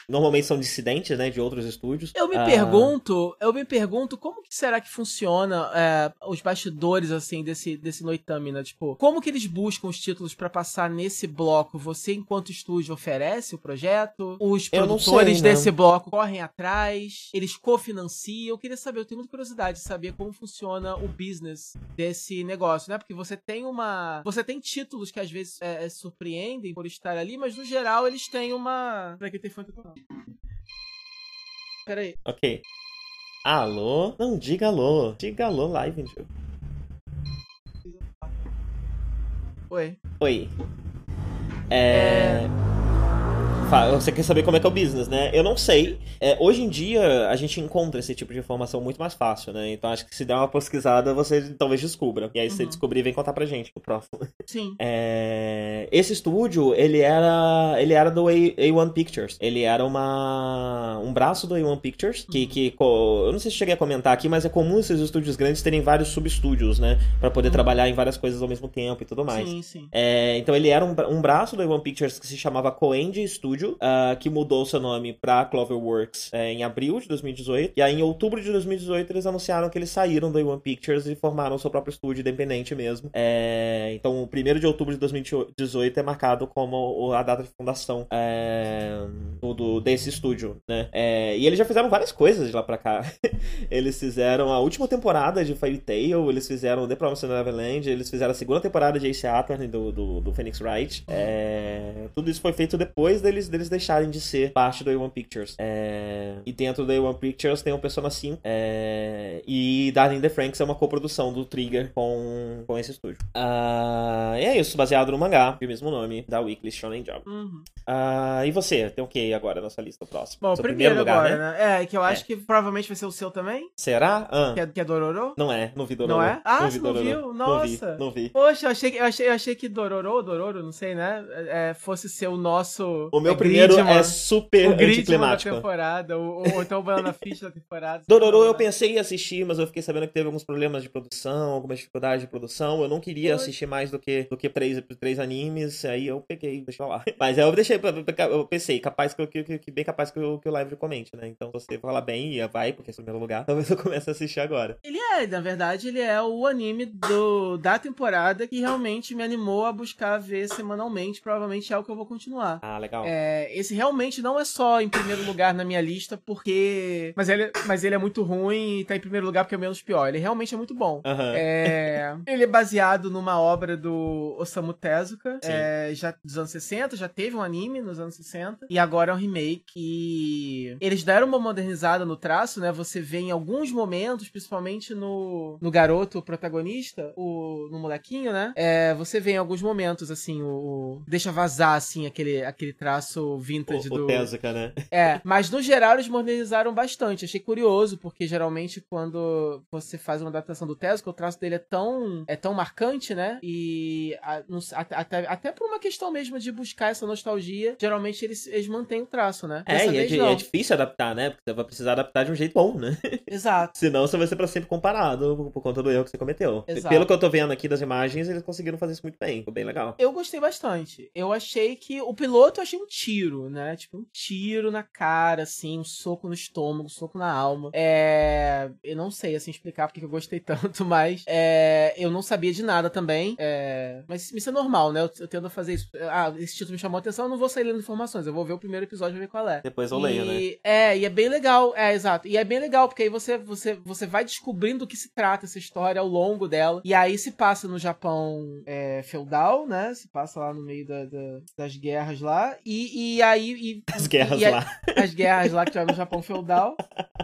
Normalmente são dissidentes, né? De outros estúdios. Eu me Ah, pergunto, eu me pergunto como que será que funciona é, os bastidores, assim, desse, desse Noitami, né? Tipo, como que eles buscam os títulos pra passar nesse bloco? Você, enquanto estúdio, oferece o projeto? Os produtores sei, né? desse bloco correm atrás? Eles cofinanciam? Eu queria saber, eu tenho muita curiosidade de saber como funciona o business desse negócio, né? Porque você tem uma... Você tem títulos que às vezes é, é, surpreendem por estar ali, mas no geral eles têm uma... Peraí que tem fone tocando. Peraí. Ok. Alô? Não, diga alô. Diga alô, live, Angel. Oi. Oi. É... Fa- Você quer saber como é que é o business, né? Eu não sei. É, hoje em dia, a gente encontra esse tipo de informação muito mais fácil, né? Então acho que se der uma pesquisada, você talvez descubra. E aí, se você Uhum. descobrir, vem contar pra gente no próximo. Sim. É, Esse estúdio, ele era ele era do A- A1 Pictures. Ele era uma um braço do A1 Pictures, que, que co- eu não sei se cheguei a comentar aqui, mas é comum esses estúdios grandes terem vários subestúdios, né? Pra poder Uhum. trabalhar em várias coisas ao mesmo tempo e tudo mais. Sim, sim. É, então ele era um, um braço do A1 Pictures que se chamava Coend Studios, Uh, que mudou seu nome pra Cloverworks é, em abril de 2018. E aí, em outubro de 2018, eles anunciaram que eles saíram da A1 Pictures e formaram seu próprio estúdio independente mesmo. É, então, o 1 de outubro de 2018 é marcado como a data de fundação é, do, desse estúdio, né? É, e eles já fizeram várias coisas de lá pra cá. eles fizeram a última temporada de Fairy Tail, eles fizeram The Promised Neverland, eles fizeram a segunda temporada de Ace Attorney do, do, do Phoenix Wright. É, tudo isso foi feito depois deles, deles deixarem de ser parte do A1 Pictures. É, e dentro do A1 Pictures tem o Persona 5 é, e Darling the Franks é uma coprodução do Trigger com, com esse estúdio. Uh, e é isso, baseado no mangá, o mesmo nome, da Weekly Shonen Jump. Uhum. Uh, e você, tem o que agora na sua lista próxima? Bom, seu primeiro, primeiro lugar, agora, né? né? É, que eu acho é. que provavelmente vai ser o seu também. Será? Ah. Que, é, que é Dororo? Não é, não vi Dororo. Não é? Ah, não você não viu? Nossa. Não vi, não vi. Poxa, eu achei, eu achei, eu achei que Dororo, Dororo, não sei, né? É, fosse ser o nosso... O meu é primeiro é super o anticlimático. da temporada, ou, ou então o Banana Fish da temporada. Dororo eu pensei em assistir, mas eu fiquei sabendo que teve alguns problemas de produção, algumas dificuldades de produção. Eu não queria assistir mais do que, do que três, três animes, aí eu peguei, deixa eu lá. Mas aí eu deixei, eu pensei, capaz que, que, que bem capaz que o, que o live comente, né? Então você falar bem, vai, porque é o primeiro lugar, talvez eu comece a assistir agora. Ele é, na verdade, ele é o anime do, da temporada que realmente me animou a buscar ver semanalmente. Provavelmente é o que eu vou continuar. Ah, legal. É, esse realmente não é só em primeiro lugar na minha lista, porque. Mas ele, mas ele é muito ruim e tá em primeiro lugar porque é o menos pior. Ele realmente é muito bom. Uhum. É... ele é baseado numa obra do Osamu Tezuka, é, já dos anos 60, já teve um anime nos anos 60, e agora é um remake. E eles deram uma modernizada no traço, né? Você vê em alguns momentos, principalmente no, no garoto protagonista, o, no molequinho, né? É, você vê em alguns momentos, assim, o, o, deixa vazar, assim, aquele, aquele traço vintage o, do... O Tezuka, né? É, mas no geral eles modernizaram bastante. Achei curioso, porque geralmente quando você faz uma adaptação do Tezuka, o traço dele é tão, é tão marcante, né? E a, no, até, até por uma questão mesmo de buscar essa nostalgia, geralmente eles, eles mantêm o traço, né? É, e é, é, difícil adaptar, né? Porque você vai precisar adaptar de um jeito bom, né? Exato. Senão você vai ser pra sempre comparado por, por conta do erro que você cometeu. Exato. Pelo que eu tô vendo aqui das imagens, eles conseguiram fazer isso muito bem. Ficou bem legal. Eu gostei bastante. Eu achei que o piloto eu achei um tiro, né? Tipo, um tiro na cara, assim, um soco no estômago, um soco na alma. É. Eu não sei, assim, explicar porque eu gostei tanto, mas é... eu não sabia de nada também. É... Mas isso é normal, né? Eu, eu tendo a fazer isso. Ah, esse título me chamou a atenção, eu não vou sair lendo informações. Eu vou ver o primeiro episódio e ver qual é. Depois eu e... leio, né? É, e é bem legal. É, exato. E é bem legal, porque aí você, você, você vai descobrindo do que se trata essa história ao longo dela. E aí se passa no Japão é, feudal, né? Se passa lá no meio da, da, das guerras lá. E, e aí. E, as guerras e, lá. As guerras lá que tiveram no Japão feudal.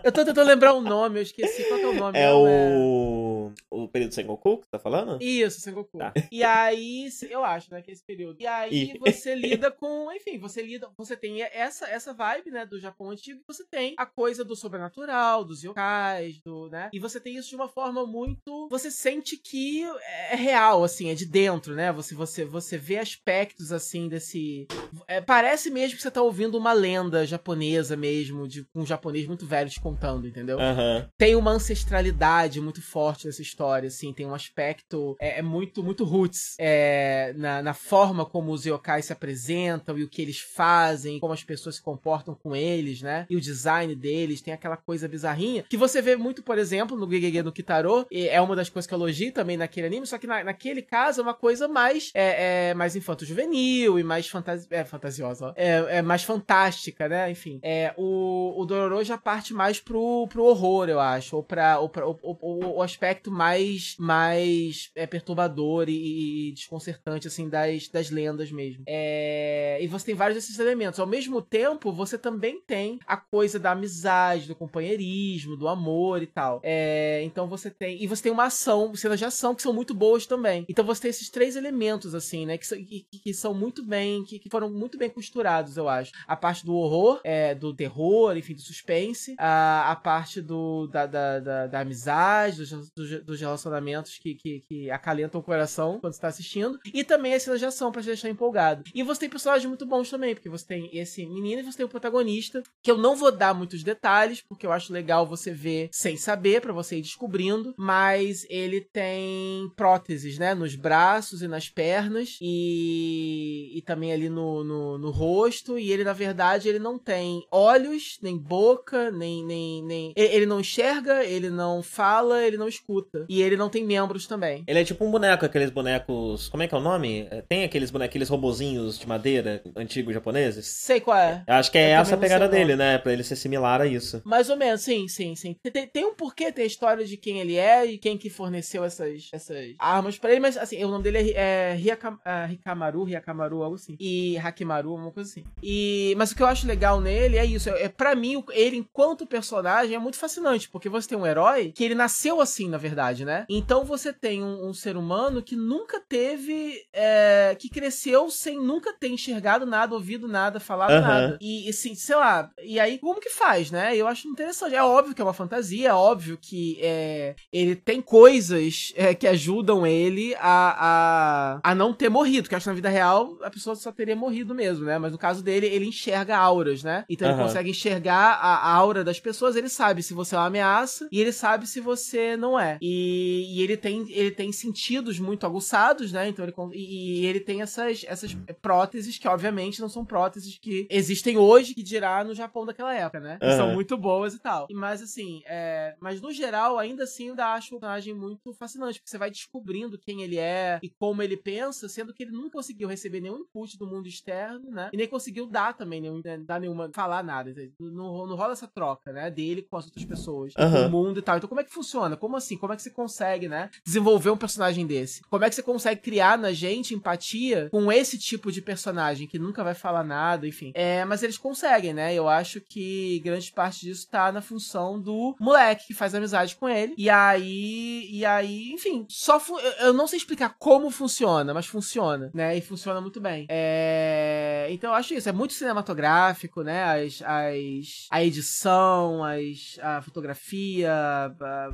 Eu tô tentando lembrar o nome, eu esqueci. Qual é o nome? É o. O período Sengoku que você tá falando? Isso, Sengoku. Tá. E aí, eu acho, né, que é esse período. E aí e... você lida com, enfim, você lida, você tem essa, essa vibe, né, do Japão antigo, você tem a coisa do sobrenatural, dos yokais, do, né? E você tem isso de uma forma muito, você sente que é real, assim, é de dentro, né? Você você você vê aspectos assim desse, é, parece mesmo que você tá ouvindo uma lenda japonesa mesmo, de um japonês muito velho te contando, entendeu? Uhum. Tem uma ancestralidade muito forte nessa história, assim, tem um aspecto é, é muito muito roots é, na, na forma como os yokais se apresentam e o que eles fazem, como as pessoas se comportam com eles, né? E o design deles, tem aquela coisa bizarrinha que você vê muito, por exemplo, no Gegege no Kitaro, é uma das coisas que eu elogio também naquele anime, só que na, naquele caso é uma coisa mais é, é mais infanto-juvenil e mais fantasi é, fantasiosa, é, é, mais fantástica, né? Enfim, é, o, o Dororo já parte mais pro, pro horror, eu acho, ou para o, o, o, aspecto mais mais é, perturbador e, e desconcertante, assim, das, das lendas mesmo. É, e você tem vários desses elementos. Ao mesmo tempo, você também tem a coisa da amizade, do companheirismo, do amor e tal. É, então você tem. E você tem uma ação, cenas de ação que são muito boas também. Então você tem esses três elementos, assim, né? Que, que, que são muito bem. Que, que, foram muito bem costurados, eu acho. A parte do horror, é, do terror, enfim, do suspense. A, a parte do, da, da, da, da amizade, dos, dos, relacionamentos que, que, que acalentam o coração quando você tá assistindo. E também as cenas de ação pra te deixar empolgado. E você tem personagens muito bons também, porque você tem esse menino e você tem o protagonista, que eu não vou dar muitos detalhes, porque eu acho legal você ver sem saber, para você ir descobrindo. Mas ele tem próteses, né? Nos braços e nas pernas. E, e também ali no, no, no rosto. E ele, na verdade, ele não tem olhos, nem boca, nem, nem, nem. Ele não enxerga, ele não fala, ele não escuta. E ele não tem membros também. Ele é tipo um boneco, aqueles bonecos. Como é que é o nome? É, tem aqueles bonecos, aqueles robozinhos de madeira antigos japoneses? Sei qual é. Eu acho que é eu essa a pegada dele, né? Pra ele ser similar a isso. Mais ou menos, sim, sim, sim. Tem, tem um porquê, tem a história de quem ele é e quem que forneceu essas, essas armas pra ele, mas assim, o nome dele é, é Hiakam, uh, Hikamaru, algo assim. E Hakimaru, uma coisa assim. E, mas o que eu acho legal nele é isso. É, é para mim, ele, enquanto personagem, é muito fascinante, porque você tem um herói que ele nasceu assim, na verdade, né? Então você tem um, um ser humano que nunca teve. É, que cresceu sem nunca ter enxergado nada, ouvido nada, falado uhum. nada. E, assim, sei lá. E aí, como que faz, né? Eu acho interessante. É óbvio que é uma fantasia, é óbvio que é, ele tem coisas é, que ajudam ele a, a, a não ter morrido, que acho que na vida real a pessoa só teria morrido mesmo, né? Mas no caso dele, ele enxerga auras, né? Então uhum. ele consegue enxergar a, a, aura das pessoas, ele sabe se você é uma ameaça e ele sabe se você não é. E, e ele, tem, ele tem sentidos muito aguçados, né? Então ele, e, ele tem essas, essas próteses que, obviamente, não são próteses que existem hoje, que dirá no Japão daquela época, né? Que são muito boas e tal. Mas assim, é... mas no geral, ainda assim, eu ainda acho o personagem muito fascinante, porque você vai descobrindo quem ele é e como ele pensa, sendo que ele nunca conseguiu receber nenhum input do mundo externo, né? E nem conseguiu dar também nenhum, né? dar nenhuma, falar nada. Não, não rola essa troca, né? Dele com as outras pessoas, uhum. o mundo e tal. Então, como é que funciona? Como assim? Como é que você consegue, né? Desenvolver um personagem desse? Como é que você consegue criar na gente empatia com esse tipo de personagem que nunca vai falar nada, enfim. É, mas eles conseguem, né? Eu acho que grande parte disso tá na função do moleque que faz amizade com ele. E aí, e aí, enfim, só eu não sei explicar como funciona, mas funciona, né? E funciona muito bem. É... Então eu acho isso, é muito cinematográfico, né? As, as, a edição, as, a fotografia,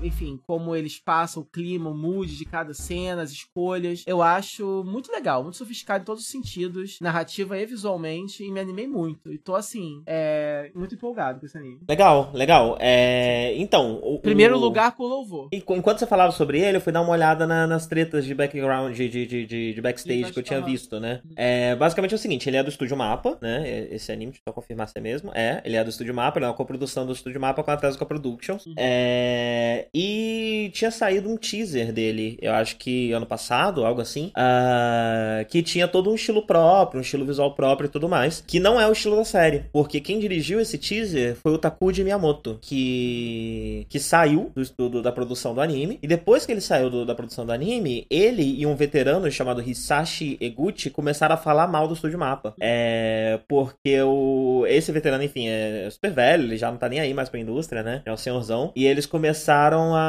enfim, como eles passam o clima, o mood de cada cena, as escolhas. Eu acho muito legal, muito sofisticado em todos os sentidos, narrativa e visualmente, e me animei muito. E tô assim, é, muito empolgado com esse anime. Legal, legal. É, então. O, Primeiro o... lugar com louvor. Enquanto você falava sobre ele, eu fui dar uma olhada na, nas tretas de background, de, de, de, de backstage que eu tinha visto, né? É, basicamente é o seguinte: ele é do estúdio Mapa, né? Esse anime, deixa eu confirmar se é mesmo. É, ele é do estúdio Mapa, ele é uma coprodução do estúdio Mapa com a Tezuka Productions. Uhum. É, e tinha saído um teaser dele, eu acho que ano passado, algo assim, uh, que tinha todo um estilo próprio, um estilo visual próprio e tudo mais, que não é o estilo da série, porque quem dirigiu esse teaser foi o Takuji Miyamoto, que que saiu do estudo da produção do anime, e depois que ele saiu do, da produção do anime, ele e um veterano chamado Hisashi Eguchi começaram a falar mal do estúdio Mapa. É, porque o, esse veterano, enfim, é super velho, ele já não tá nem aí mais pra indústria, né? É o senhorzão. E eles começaram a,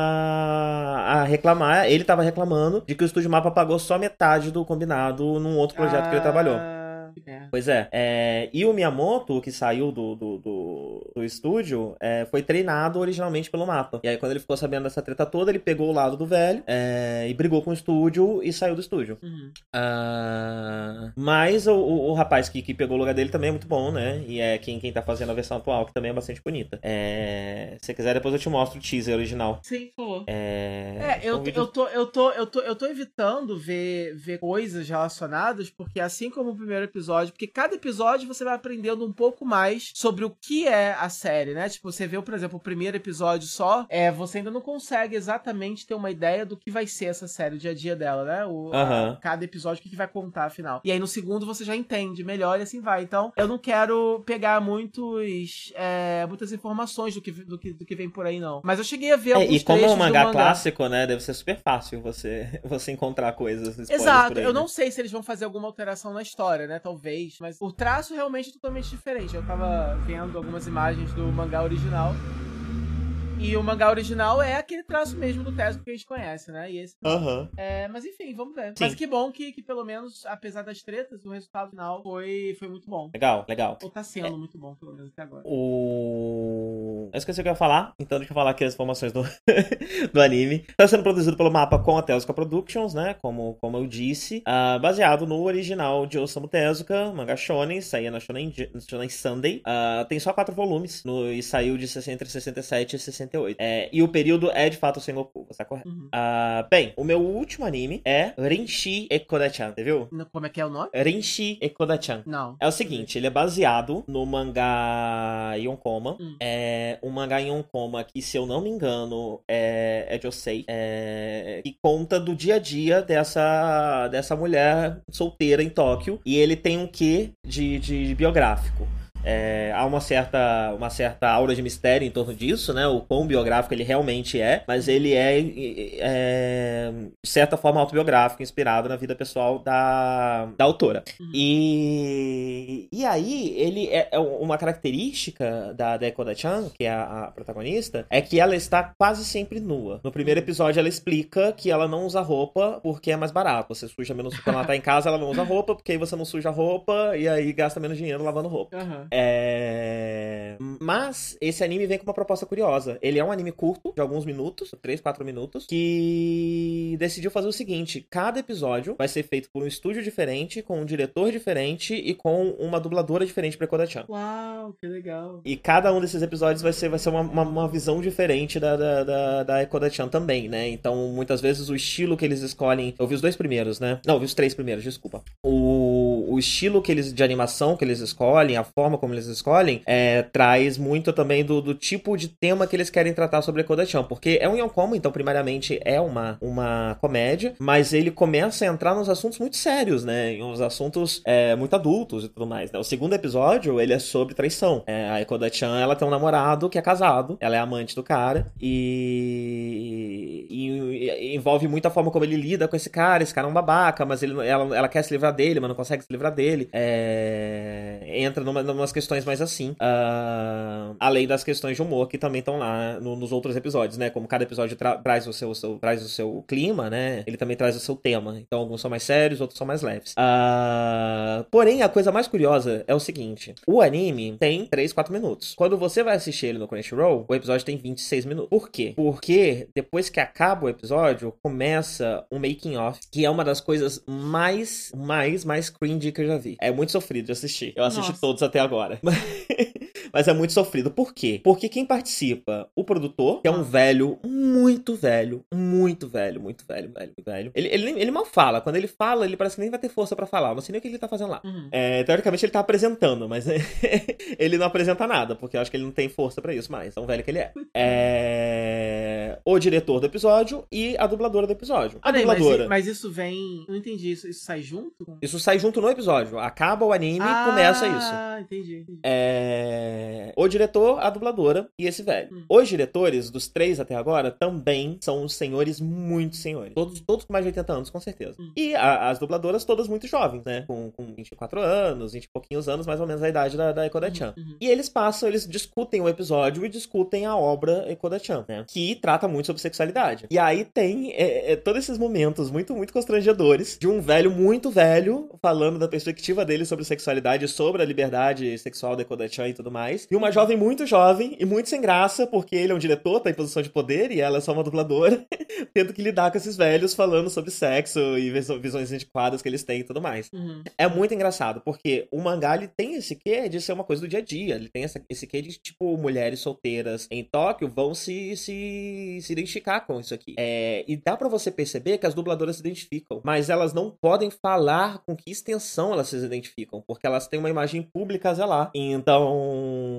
a reclamar, ele tava reclamando de que o estúdio Mapa pagou só metade do combinado num outro projeto ah... que ele trabalhou. É. Pois é. é. E o Miyamoto, que saiu do, do, do, do estúdio, é, foi treinado originalmente pelo mapa. E aí, quando ele ficou sabendo dessa treta toda, ele pegou o lado do velho é, e brigou com o estúdio e saiu do estúdio. Uhum. Uh, mas o, o, o, rapaz que, que pegou o lugar dele também é muito bom, né? E é quem, quem tá fazendo a versão atual, que também é bastante bonita. É, se quiser, depois eu te mostro o teaser original. Sim. É, é eu, um vídeo... eu, tô, eu, tô, eu, tô, eu tô evitando ver, ver coisas relacionadas, porque assim como o primeiro episódio episódio, porque cada episódio você vai aprendendo um pouco mais sobre o que é a série, né? Tipo, você vê, por exemplo, o primeiro episódio só, é, você ainda não consegue exatamente ter uma ideia do que vai ser essa série, o dia a dia dela, né? O, uhum. a, cada episódio, o que, que vai contar, afinal. E aí no segundo você já entende melhor e assim vai. Então, eu não quero pegar muitos, é, muitas informações do que, do, que, do que vem por aí, não. Mas eu cheguei a ver é, alguns E como é um mangá, mangá, clássico, né? Deve ser super fácil você, você encontrar coisas. Exato. Aí, eu né? não sei se eles vão fazer alguma alteração na história, né? Talvez, mas o traço realmente é totalmente diferente. Eu tava vendo algumas imagens do mangá original E o mangá original é aquele traço mesmo do Tezuka que a gente conhece, né? E esse. Aham. É, mas enfim, vamos ver. Sim. Mas que bom que, que pelo menos, apesar das tretas, o resultado final foi, foi muito bom. Legal, legal. Ou tá sendo muito bom, pelo menos até agora. O. Eu esqueci o que eu ia falar, então deixa eu falar aqui as informações do, do anime. Está sendo produzido pelo mapa com a Tezuka Productions, né? Como, como eu disse. ah, baseado no original de Osamu Tezuka, manga Shonen, saía na Shonen, Shonen Sunday. Ah, tem só quatro volumes no- e saiu de 60 entre 67 e 68. É, e o período é de fato o Sengoku, está correto? Uhum. Ah, bem, o meu último anime é Renshi Ekoda-chan, você viu? No- Como é que é o nome? Renshi Ekoda-chan. Não. É o seguinte, ele é baseado no mangá Yonkoma. Hum. É um mangá Yonkoma que, se eu não me engano, é, é Josei. É, que conta do dia a dia dessa, dessa mulher solteira em Tóquio. E ele tem um quê de, de biográfico. É, há uma certa, uma certa aura de mistério em torno disso, né? O quão biográfico ele realmente é, mas ele é, é, de certa forma, autobiográfico, inspirado na vida pessoal da, da autora. Uhum. E, e aí, ele é, é uma característica da Dekoda-chan, que é a, a protagonista, é que ela está quase sempre nua. No primeiro episódio, ela explica que ela não usa roupa porque é mais barato. Você suja menos quando ela tá em casa, ela não usa roupa, porque aí você não suja roupa e aí gasta menos dinheiro lavando roupa. Aham. É... Mas esse anime vem com uma proposta curiosa. Ele é um anime curto, de alguns minutos, 3, 4 minutos, que decidiu fazer o seguinte: cada episódio vai ser feito por um estúdio diferente, com um diretor diferente e com uma dubladora diferente pra Koda-chan. Uau, que legal. E cada um desses episódios vai ser, vai ser uma, uma, uma visão diferente da, da, da, da Ekoda-chan também, né? Então, muitas vezes o estilo que eles escolhem. Eu vi os dois primeiros, né? Não, eu vi os três primeiros, desculpa. O, o estilo que eles de animação que eles escolhem, a forma como eles escolhem, é, traz muito também do, do tipo de tema que eles querem tratar sobre Koda-chan. Porque é um Yonkomo, então, primariamente, é uma, uma comédia, mas ele começa a entrar nos assuntos muito sérios, né? Em uns assuntos é, muito adultos e tudo mais, né? O segundo episódio, ele é sobre traição. É, a Ekoda-chan, ela tem um namorado que é casado, ela é amante do cara, e, e- e envolve muito a forma como ele lida com esse cara. Esse cara é um babaca, mas ele, ela, ela quer se livrar dele, mas não consegue se livrar dele. É, entra numa, numas questões mais assim. Ah, além das questões de humor que também estão lá no- nos outros episódios, né? Como cada episódio tra- traz, o seu, o seu- traz o seu clima, né? Ele também traz o seu tema. Então, alguns são mais sérios, outros são mais leves. Ah, porém, a coisa mais curiosa é o seguinte: o anime tem 3, 4 minutos. Quando você vai assistir ele no Crunchyroll, o episódio tem 26 minutos. Por quê? Porque depois que acaba o episódio, começa um making off, que é uma das coisas mais, mais, mais cringe que eu já vi. É muito sofrido de assistir. Eu assisti Nossa. todos até agora. Mas é muito sofrido. Por quê? Porque quem participa, o produtor, que é um Ah. velho, muito velho, muito velho, muito velho, velho, velho. Ele, ele, ele mal fala. Quando ele fala, ele parece que nem vai ter força pra falar. Eu Não sei nem o que ele tá fazendo lá. Uhum. É, teoricamente ele tá apresentando, mas ele não apresenta nada, porque eu acho que ele não tem força pra isso mais, tão velho que ele é. É, O diretor do episódio e a dubladora do episódio. A mas, dubladora. mas isso vem. Não entendi isso. Isso sai junto? Isso sai junto no episódio. Acaba o anime e começa isso. Ah, entendi. entendi. É, O diretor, a dubladora e esse velho. Hum. Os diretores, dos três até agora, também são senhores muito senhores. Todos, todos com mais de 80 anos, com certeza. Hum. E a- as dubladoras todas muito jovens, né? Com, com 24 anos, 20 e pouquinhos anos, mais ou menos a idade da, da Ekoda-chan. Uhum. E eles passam, eles discutem o episódio e discutem a obra Ekoda-chan, né? Que trata muito sobre sexualidade. E aí tem é, é, todos esses momentos muito, muito constrangedores de um velho muito velho falando da perspectiva dele sobre sexualidade, sobre a liberdade sexual da Ekoda-chan e tudo mais. E uma jovem muito jovem e muito sem graça, porque ele é um diretor, tá em posição de poder e ela é só uma dubladora, tendo que lidar com esses velhos falando sobre sexo e visões antiquadas que eles têm e tudo mais. Uhum. É muito engraçado, porque o mangá ele tem esse quê de ser uma coisa do dia a dia. Ele tem essa- esse quê de, tipo, mulheres solteiras em Tóquio vão se, se, se identificar com isso aqui. É, e dá pra você perceber que as dubladoras se identificam, mas elas não podem falar com que extensão elas se identificam, porque elas têm uma imagem pública a zelar. Então,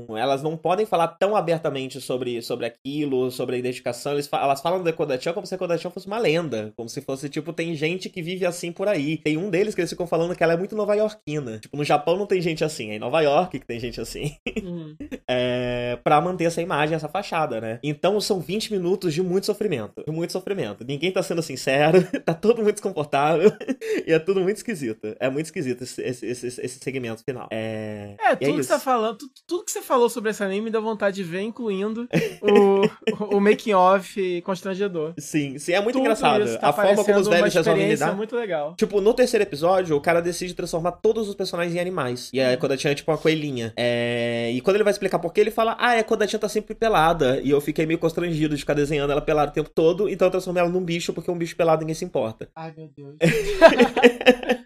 elas não podem falar tão abertamente sobre, sobre aquilo, sobre a identificação. Eles, elas falam do Kodachi como se a Kodachan fosse uma lenda. Como se fosse, tipo, tem gente que vive assim por aí. Tem um deles que eles ficam falando que ela é muito nova-iorquina. Tipo, no Japão não tem gente assim, é em Nova York que tem gente assim. Uhum. é, pra manter essa imagem, essa fachada, né? Então são 20 minutos de muito sofrimento. De muito sofrimento. Ninguém tá sendo sincero, tá todo muito desconfortável. e é tudo muito esquisito. É muito esquisito esse, esse, esse, esse segmento final. É, é, é tudo é que você tá falando, tudo, tudo, que você falou sobre esse anime dá vontade de ver, incluindo o, o making off constrangedor. Sim, sim, é muito tudo engraçado. Tá a forma como os velhos resolvem lidar. muito legal. Tipo, no terceiro episódio, o cara decide transformar todos os personagens em animais. E é quando a tia é tipo uma coelhinha. É... E quando ele vai explicar por que, ele fala: Ah, é quando a tia tá sempre pelada. E eu fiquei meio constrangido de ficar desenhando ela pelada o tempo todo. Então eu transformei ela num bicho, porque um bicho pelado ninguém se importa. Ai, meu Deus.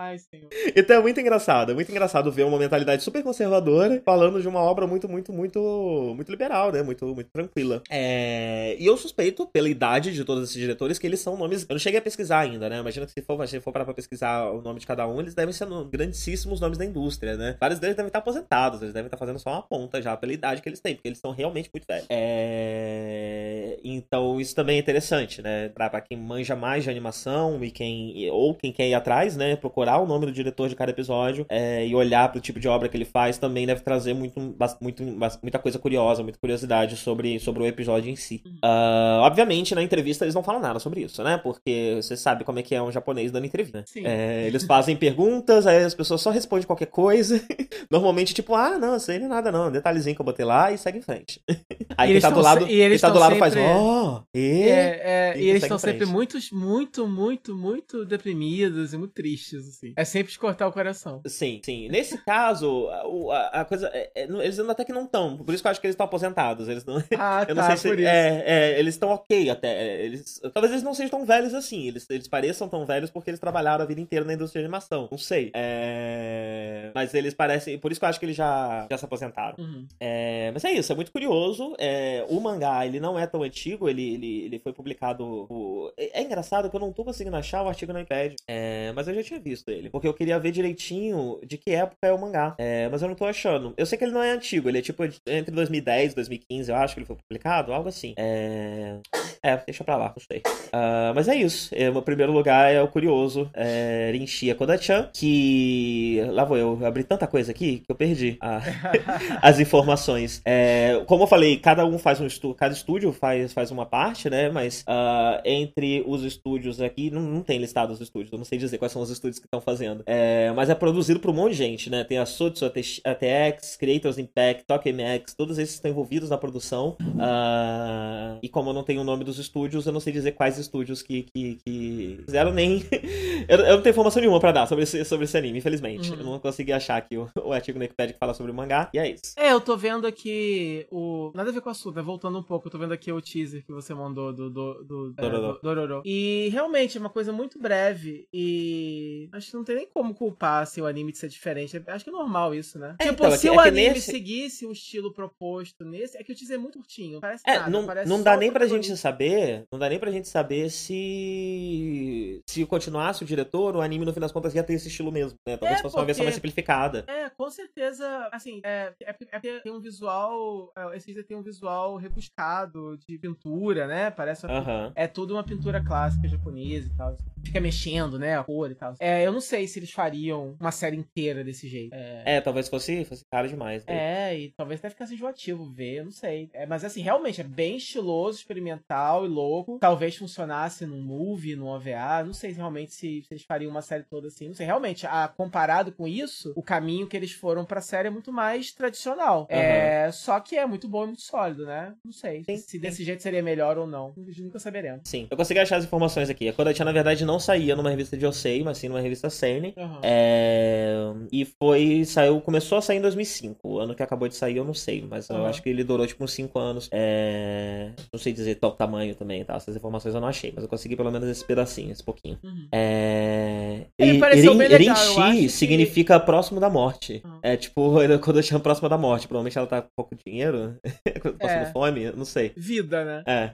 Ai, senhor. Então é muito engraçado, é muito engraçado ver uma mentalidade super conservadora falando de uma obra muito, muito, muito, muito liberal, né? Muito, muito tranquila. É... E eu suspeito, pela idade de todos esses diretores, que eles são nomes. Eu não cheguei a pesquisar ainda, né? Imagina que se for, se for parar pra pesquisar o nome de cada um, eles devem ser grandíssimos nomes da indústria, né? Vários deles devem estar aposentados, eles devem estar fazendo só uma ponta já pela idade que eles têm, porque eles são realmente muito velhos. É... Então isso também é interessante, né? Pra, pra quem manja mais de animação e quem. ou quem quer ir atrás, né? Procurar decorar o nome do diretor de cada episódio é, e olhar para o tipo de obra que ele faz também deve trazer muito, muito, muita coisa curiosa, muita curiosidade sobre, sobre o episódio em si. Uh, obviamente, na entrevista eles não falam nada sobre isso, né? Porque você sabe como é que é um japonês dando entrevista. É, eles fazem perguntas, aí as pessoas só respondem qualquer coisa. Normalmente, tipo, ah, não, sei nem nada, não. Detalhezinho que eu botei lá e segue em frente. Aí quem tá do lado, quem tá do lado sempre... faz, ó, oh, e... É, é, e eles estão sempre muito, muito, muito, muito deprimidos e muito tristes, assim. É sempre de cortar o coração. Sim, sim. Nesse caso, a, a coisa. É, é, eles ainda até que não estão. Por isso que eu acho que eles estão aposentados. Eles não. Ah, eu não tá, sei se. É, é, eles estão ok até. É, eles, talvez eles não sejam tão velhos assim. Eles, eles pareçam tão velhos porque eles trabalharam a vida inteira na indústria de animação. Não sei. É... Mas eles parecem. Por isso que eu acho que eles já, já se aposentaram. Uhum. É... Mas é isso, é muito curioso. É... O mangá, ele não é tão antigo. Ele, ele, ele foi publicado. O... É engraçado que eu não tô conseguindo achar o artigo no iPad. É... Mas eu já tinha visto ele porque eu queria ver direitinho de que época é o mangá. É, mas eu não tô achando. Eu sei que ele não é antigo, ele é tipo entre 2010 e 2015, eu acho que ele foi publicado, algo assim. É, é deixa pra lá, não sei. Uh, mas é isso. É, meu primeiro lugar é o curioso é, Rinchia Kodachan, que. Lá vou eu, abri tanta coisa aqui que eu perdi a... as informações. É, como eu falei, cada um faz um estúdio, cada estúdio faz, faz uma parte, né? Mas uh, entre os estúdios aqui, não, não tem listado os estúdios, eu não sei dizer quais são os estúdios que estão fazendo fazendo. É, mas é produzido por um monte de gente, né? Tem a Sutsu, a TX, Creators Impact, TokMX, todos esses estão envolvidos na produção. Uh, e como eu não tenho o nome dos estúdios, eu não sei dizer quais estúdios que, que, que fizeram nem. eu, eu, não tenho informação nenhuma pra dar sobre esse, sobre esse anime, infelizmente. Uhum. Eu não consegui achar aqui o, o artigo no Wikipedia que fala sobre o mangá, e é isso. É, eu tô vendo aqui o. Nada a ver com o assunto, né? Voltando um pouco, eu tô vendo aqui o teaser que você mandou do, do, do, do Dororo. E realmente é uma coisa muito breve. E acho que não tem nem como culpar assim, o anime de ser diferente. Acho que é normal isso, né? É, tipo, então, é se é que, o anime nesse... seguisse o estilo proposto nesse. É que o teaser é muito curtinho. Parece é, nada, não, parece não dá nem pra gente saber. Não dá nem pra gente saber se. Se continuasse o diretor, o anime, no fim das contas, ia ter esse estilo mesmo, né? Talvez é fosse porque... uma versão mais simplificada. É, com certeza. Assim, é, é, é tem um visual. É, esse teaser tem um visual rebuscado de pintura, né? Parece uma, uh -huh. É tudo uma pintura clássica japonesa e tal. Fica mexendo, né? A cor e tal. É, eu não sei se eles fariam uma série inteira desse jeito. É, é talvez fosse, fosse caro demais. Né? É, e talvez até ficasse enjoativo ver, eu não sei. É, mas assim, realmente é bem estiloso, experimental e louco. Talvez funcionasse num movie, num OVA. Não sei realmente se, se eles fariam uma série toda assim. Não sei, realmente, a, comparado com isso, o caminho que eles foram pra série é muito mais tradicional. Uhum. É, só que é muito bom e muito sólido, né? Não sei sim, se sim. desse jeito seria melhor ou não. Nunca saberemos. Sim, eu consegui achar as informações aqui. A Kodachi, na verdade, não saía numa revista de Osei, mas sim numa revista Seinen. Uhum. É... E foi. Saiu. Começou a sair em 2005. O ano que acabou de sair, eu não sei. Mas uhum. eu acho que ele durou tipo uns 5 anos. É... Não sei dizer tamanho também, tá? Essas informações eu não achei. Mas eu consegui pelo menos esse pedacinho, esse pouquinho. Uhum. É... Ele pareceu bem legal, Erenchi acho que- significa próximo da morte. Ah. É tipo, quando eu chamo próximo da morte. Provavelmente ela tá com pouco dinheiro, passando É. fome, não sei. Vida, né? É.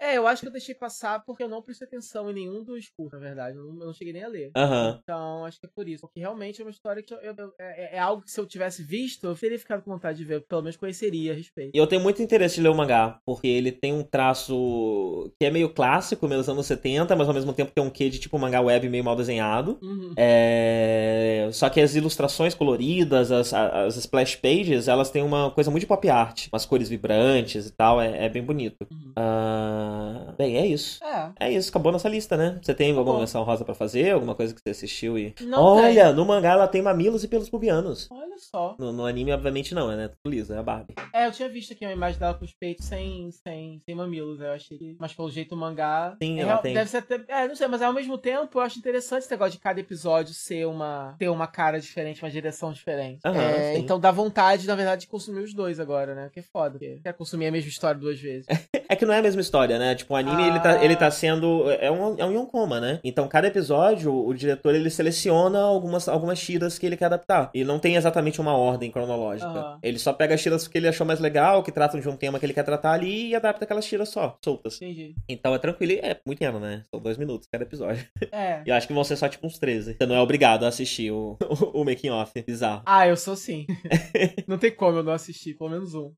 É, eu acho que eu deixei passar porque eu não prestei atenção em nenhum dos cursos, na verdade. Eu não, eu não cheguei nem a ler. Aham. Então, acho que é por isso. Porque realmente é uma história que eu- eu- eu- é, é algo que se eu tivesse visto, eu teria ficado com vontade de ver. Pelo menos conheceria a respeito. E eu tenho muito interesse de ler o mangá, porque ele tem um traço que é meio clássico, meio dos anos 70, mas ao mesmo tempo tem um quê de tipo mangá web meio mal desenhado. Uhum. É... Só que as ilustrações coloridas, as, as splash pages, elas têm uma coisa muito de pop art. Umas cores vibrantes e tal, é, é bem bonito. Uhum. Ah, Bem, é isso. É. É isso, acabou nossa lista, né? Você tem alguma menção rosa pra fazer? Alguma coisa que você assistiu e. Não Olha, no mangá ela tem mamilos e pelos pubianos. Olha só. No, no anime, obviamente, não, né? Tudo liso, é a Barbie. É, eu tinha visto aqui uma imagem dela com os peitos sem, sem, sem mamilos. Eu achei que. Mas pelo jeito o mangá. Sim, é, ela real- tem. Deve ser até. É, não sei, mas ao mesmo tempo eu acho interessante esse negócio de cada episódio ser uma. ter uma cara diferente, uma direção diferente. Aham, É, então dá vontade, na verdade, de consumir os dois agora, né? Que é foda. Porque quer consumir a mesma história duas vezes. É que não é a mesma história, né? Tipo, o anime, Ah. ele, tá, ele tá sendo... É um, é um yonkoma, né? Então, cada episódio, o diretor, ele seleciona algumas, algumas tiras que ele quer adaptar. E não tem exatamente uma ordem cronológica. Aham. Ele só pega as tiras que ele achou mais legal, que tratam de um tema que ele quer tratar ali, e adapta aquelas tiras só, soltas. Entendi. Então, é tranquilo. E é muito pequeno, né? São dois minutos cada episódio. É. E eu acho que vão ser só, tipo, uns 13. Você não é obrigado a assistir o, o, o making off. Bizarro. Ah, eu sou sim. não tem como eu não assistir, pelo menos um.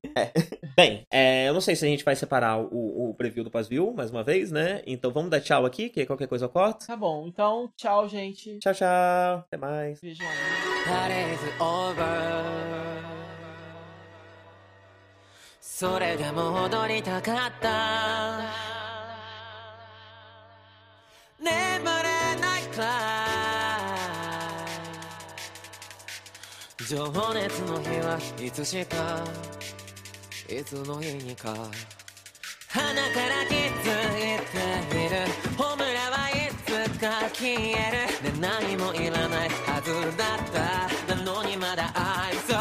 Bem, é, eu não sei se a gente vai separar o, o preview do pós-view, mais uma vez, né? Então vamos dar tchau aqui, que qualquer coisa eu corto. Tá bom, então, tchau, gente. Tchau, tchau. Até mais. Beijo. That is over それでも戻りたかった。眠れないくらい情熱の日はいつしか。いつの日にか。鼻から気づいている。ホムラはいつか消える。で何もいらないはずだった。なのにまだ I'm so